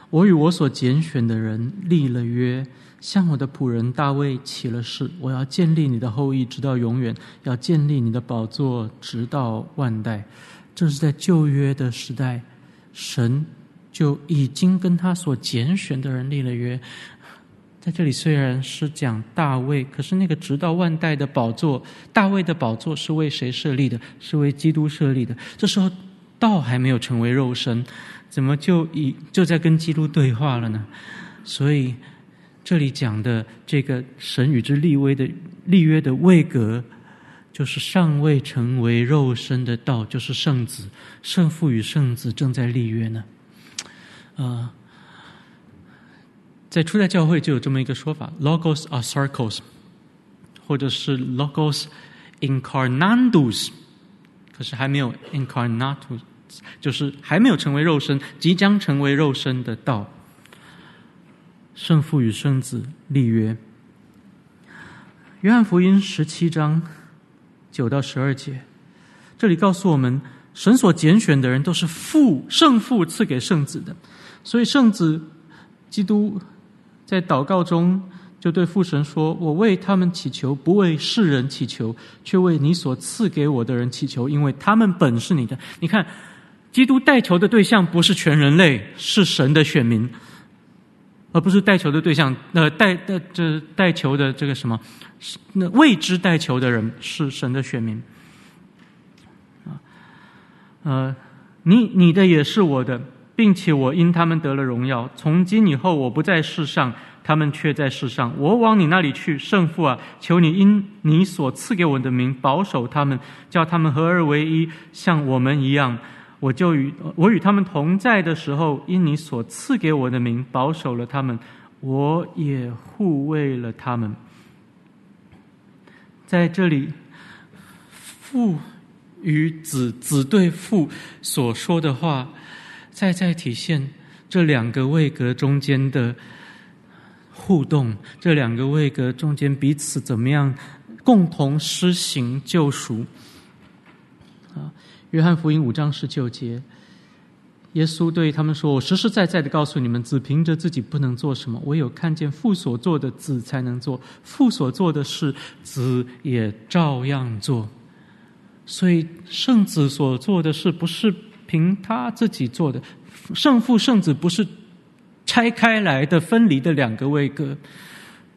Speaker 2: 我与我所拣选的人立了约，向我的仆人大卫起了誓，我要建立你的后裔直到永远，要建立你的宝座直到万代。这是在旧约的时代，神就已经跟他所拣选的人立了约。在这里虽然是讲大卫，可是那个直到万代的宝座，大卫的宝座是为谁设立的？是为基督设立的。这时候。道还没有成为肉身，怎么就已就在跟基督对话了呢？所以这里讲的这个神与之立威的立约的位格，就是尚未成为肉身的道，就是圣子，圣父与圣子正在立约呢。啊、在初代教会就有这么一个说法：Logos are circles，或者是 Logos Incarnatus。可是还没有 incarnatus，就是还没有成为肉身，即将成为肉身的道。圣父与圣子立约。约翰福音十七章九到十二节，这里告诉我们，神所拣选的人都是父圣父赐给圣子的，所以圣子基督在祷告中。就对父神说：“我为他们祈求，不为世人祈求，却为你所赐给我的人祈求，因为他们本是你的。”你看，基督代求的对象不是全人类，是神的选民，而不是代求的对象。呃，代代这代求的这个什么？那未知代求的人是神的选民。啊，呃，你你的也是我的。并且我因他们得了荣耀。从今以后，我不在世上，他们却在世上。我往你那里去，圣父啊，求你因你所赐给我的名保守他们，叫他们合而为一，像我们一样。我就与我与他们同在的时候，因你所赐给我的名保守了他们，我也护卫了他们。在这里，父与子，子对父所说的话，再再体现这两个位格中间的互动，这两个位格中间彼此怎么样共同施行救赎。啊，约翰福音五章十九节。耶稣对他们说：“我实实在在的告诉你们，子凭着自己不能做什么，唯有看见父所做的，子才能做。父所做的事，子也照样做。所以，圣子所做的事，不是凭他自己做的。圣父、圣子不是拆开来的、分离的两个位格。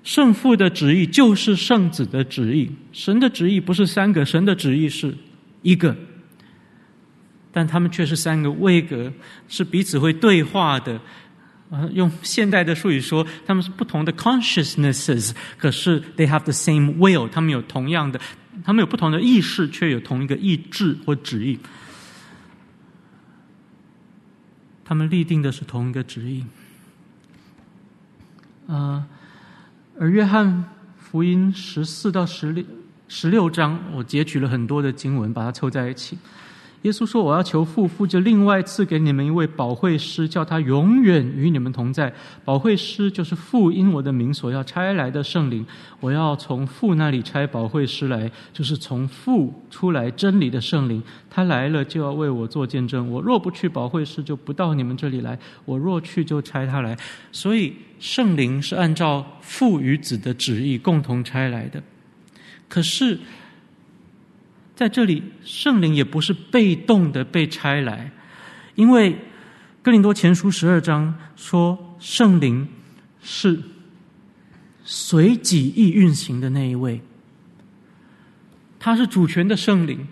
Speaker 2: 圣父的旨意就是圣子的旨意。神的旨意不是三个，神的旨意是一个。”但他们却是三个位格，是彼此会对话的。啊，用现代的术语说，他们是不同的 consciousnesses，可是 they have the same will，他们有同样的，他们有不同的意识，却有同一个意志或旨意。他们立定的是同一个指引。啊，而约翰福音十四到十六十六章，我截取了很多的经文，把它凑在一起。耶稣说：“我要求父，父就另外赐给你们一位保惠师，叫他永远与你们同在。保惠师就是父因我的名所要差来的圣灵。我要从父那里差保惠师来，就是从父出来真理的圣灵。他来了就要为我做见证。我若不去，保惠师就不到你们这里来；我若去，就差他来。所以圣灵是按照父与子的旨意共同差来的。可是。”在这里，圣灵也不是被动的被差来，因为哥林多前书十二章说，圣灵是随己意运行的那一位，他是主权的圣灵，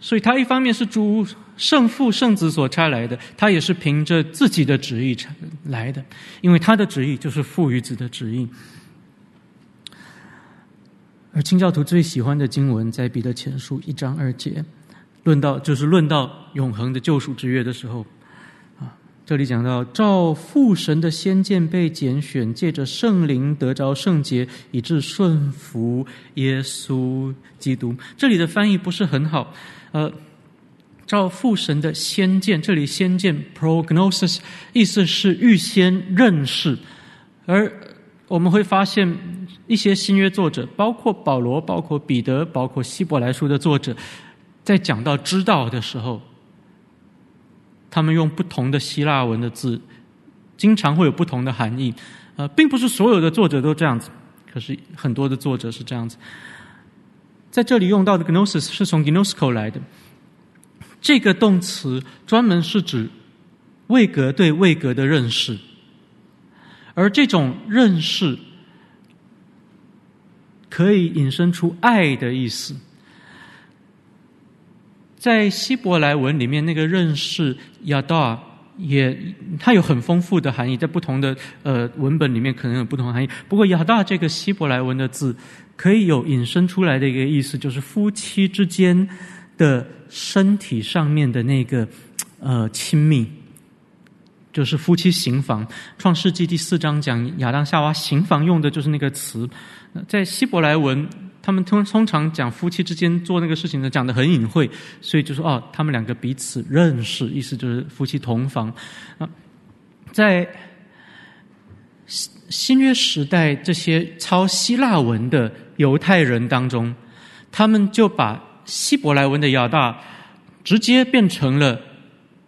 Speaker 2: 所以他一方面是主圣父圣子所差来的，他也是凭着自己的旨意来的，因为他的旨意就是父与子的旨意。而清教徒最喜欢的经文，在彼得前书一章二节，论到就是论到永恒的救赎之约的时候，啊，这里讲到照父神的先见被拣选，借着圣灵得着圣洁，以致顺服耶稣基督。这里的翻译不是很好，呃，照父神的先见，这里先见 prognosis 意思是预先认识，而我们会发现。一些新约作者，包括保罗、包括彼得、包括希伯来书的作者，在讲到知道的时候，他们用不同的希腊文的字，经常会有不同的含义。呃，并不是所有的作者都这样子，可是很多的作者是这样子。在这里用到的 gnosis 是从 gnosko 来的，这个动词专门是指位格对位格的认识，而这种认识。可以引申出爱的意思，在希伯来文里面，那个认识亚达也，它有很丰富的含义，在不同的呃文本里面可能有不同含义。不过亚达这个希伯来文的字，可以有引申出来的一个意思，就是夫妻之间的身体上面的那个呃亲密，就是夫妻行房。创世纪第四章讲亚当夏娃行房用的就是那个词。在希伯来文，他们通通常讲夫妻之间做那个事情呢，讲的很隐晦，所以就说哦，他们两个彼此认识，意思就是夫妻同房。啊，在新新约时代，这些抄希腊文的犹太人当中，他们就把希伯来文的亚大直接变成了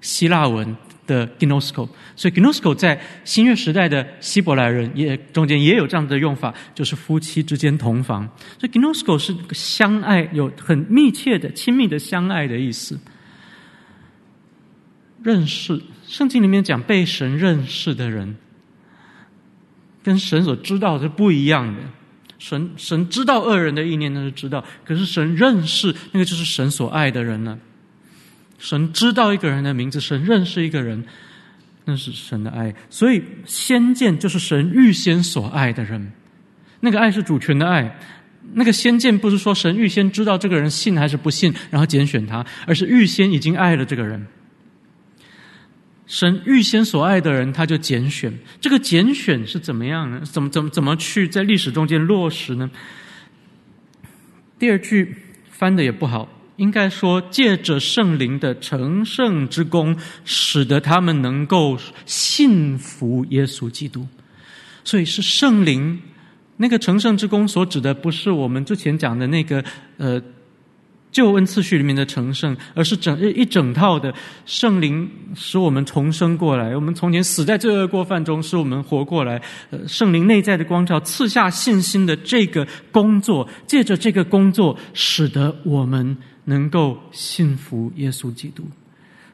Speaker 2: 希腊文的 gnosko，所以 gnosko 在新约时代的希伯来人也中间也有这样的用法，就是夫妻之间同房。所以 gnosko 是相爱，有很密切的、亲密的相爱的意思。认识，圣经里面讲被神认识的人，跟神所知道是不一样的。神神知道恶人的意念，那是知道；可是神认识，那个就是神所爱的人呢。神知道一个人的名字，神认识一个人，那是神的爱。所以先见就是神预先所爱的人，那个爱是主权的爱。那个先见不是说神预先知道这个人信还是不信，然后拣选他，而是预先已经爱了这个人。神预先所爱的人，他就拣选。这个拣选是怎么样呢？怎么怎么怎么去在历史中间落实呢？第二句翻的也不好，应该说借着圣灵的成圣之功，使得他们能够信服耶稣基督。所以是圣灵那个成圣之功所指的，不是我们之前讲的那个呃。救恩次序里面的成圣，而是整一整套的圣灵使我们重生过来。我们从前死在罪恶过犯中，使我们活过来。呃，圣灵内在的光照赐下信心的这个工作，借着这个工作，使得我们能够信服耶稣基督。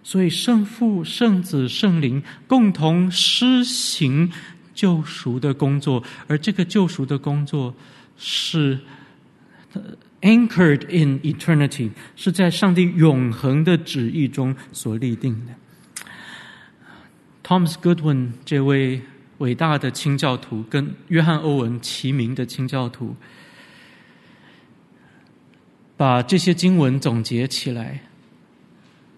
Speaker 2: 所以，圣父、圣子、圣灵共同施行救赎的工作，而这个救赎的工作是。Anchored in eternity，是在上帝永恒的旨意中所立定的。Thomas Goodwin 这位伟大的清教徒，跟约翰·欧文齐名的清教徒，把这些经文总结起来，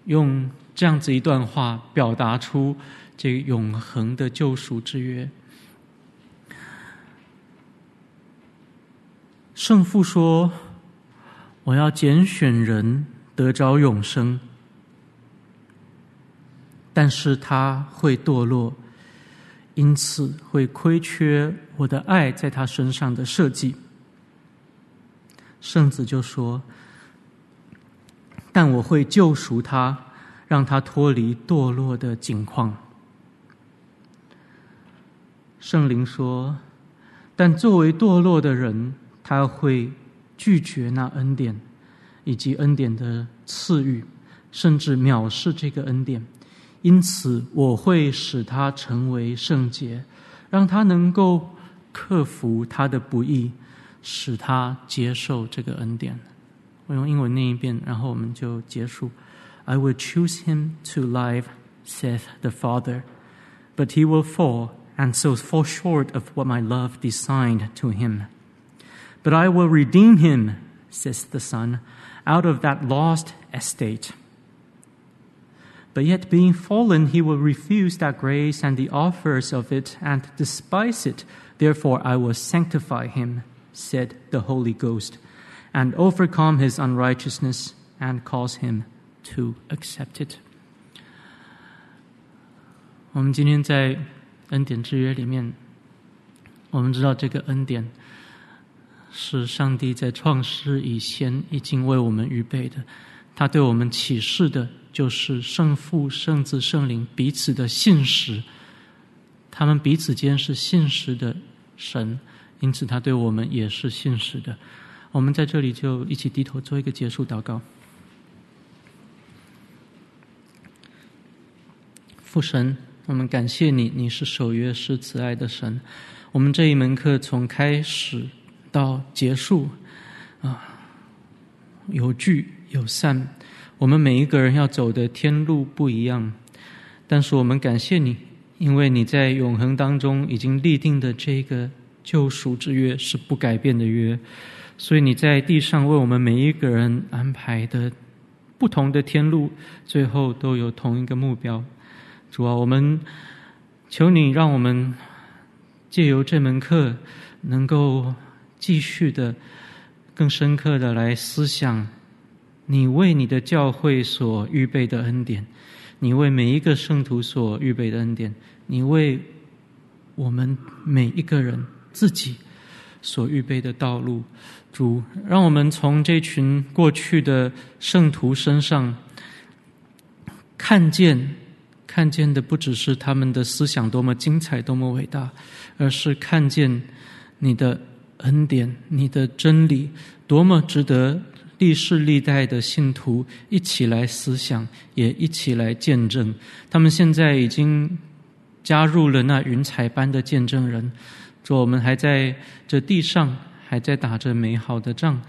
Speaker 2: 用这样子一段话表达出这永恒的救赎之约。圣父说。我要拣选人得着永生，但是他会堕落，因此会亏缺我的爱在他身上的设计。圣子就说：“但我会救赎他，让他脱离堕落的境况。”圣灵说：“但作为堕落的人，他会。”拒绝那恩典，以及恩典的赐予，甚至藐视这个恩典。因此，我会使他成为圣洁，让他能够克服他的不义，使他接受这个恩典。我用英文念一遍，然后我们就结束。I will choose him to live, saith the Father, but he will fall, and so fall short of what my love designed to him. But I will redeem him, says the Son, out of that lost estate. But yet, being fallen, he will refuse that grace and the offers of it and despise it. Therefore, I will sanctify him, said the Holy Ghost, and overcome his unrighteousness and cause him to accept it. 我们今天在恩典之约里面，我们知道这个恩典。是上帝在创世以前已经为我们预备的，他对我们启示的，就是圣父、圣子、圣灵彼此的信实，他们彼此间是信实的神， 因此他对我们也是信实的。我们在这里就一起低头做一个结束祷告。父神，我们感谢你，你是守约、是慈爱的神。我们这一门课从开始。到结束，啊，有聚有散，我们每一个人要走的天路不一样，但是我们感谢你，因为你在永恒当中已经立定的这个救赎之约是不改变的约，所以你在地上为我们每一个人安排的不同的天路，最后都有同一个目标。主啊，我们求你让我们借由这门课能够。继续的，更深刻的来思想，你为你的教会所预备的恩典，你为每一个圣徒所预备的恩典，你为我们每一个人自己所预备的道路，主，让我们从这群过去的圣徒身上看见，看见的不只是他们的思想多么精彩、多么伟大，而是看见你的。恩典，你的真理多么值得历世历代的信徒一起来思想，也一起来见证。他们现在已经加入了那云彩般的见证人。主，我们还在这地上，还在打着美好的仗。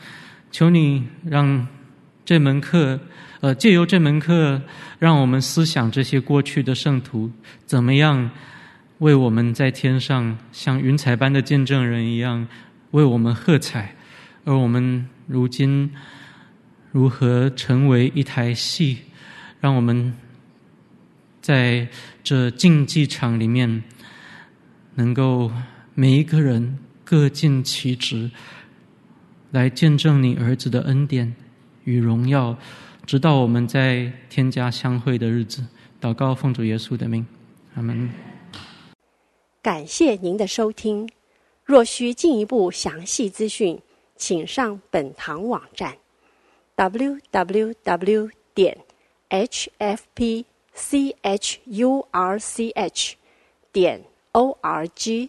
Speaker 2: 求你让这门课呃，借由这门课，让我们思想这些过去的圣徒怎么样为我们在天上像云彩般的见证人一样为我们喝彩，而我们如今如何成为一台戏，让我们在这竞技场里面能够每一个人各尽其职。来见证你儿子的恩典与荣耀，直到我们在天家相会的日子。祷告奉主耶稣的名，阿门。
Speaker 1: 感谢您的收听。若需进一步详细资讯，请上本堂网站：www 点 hfpchurch 点 org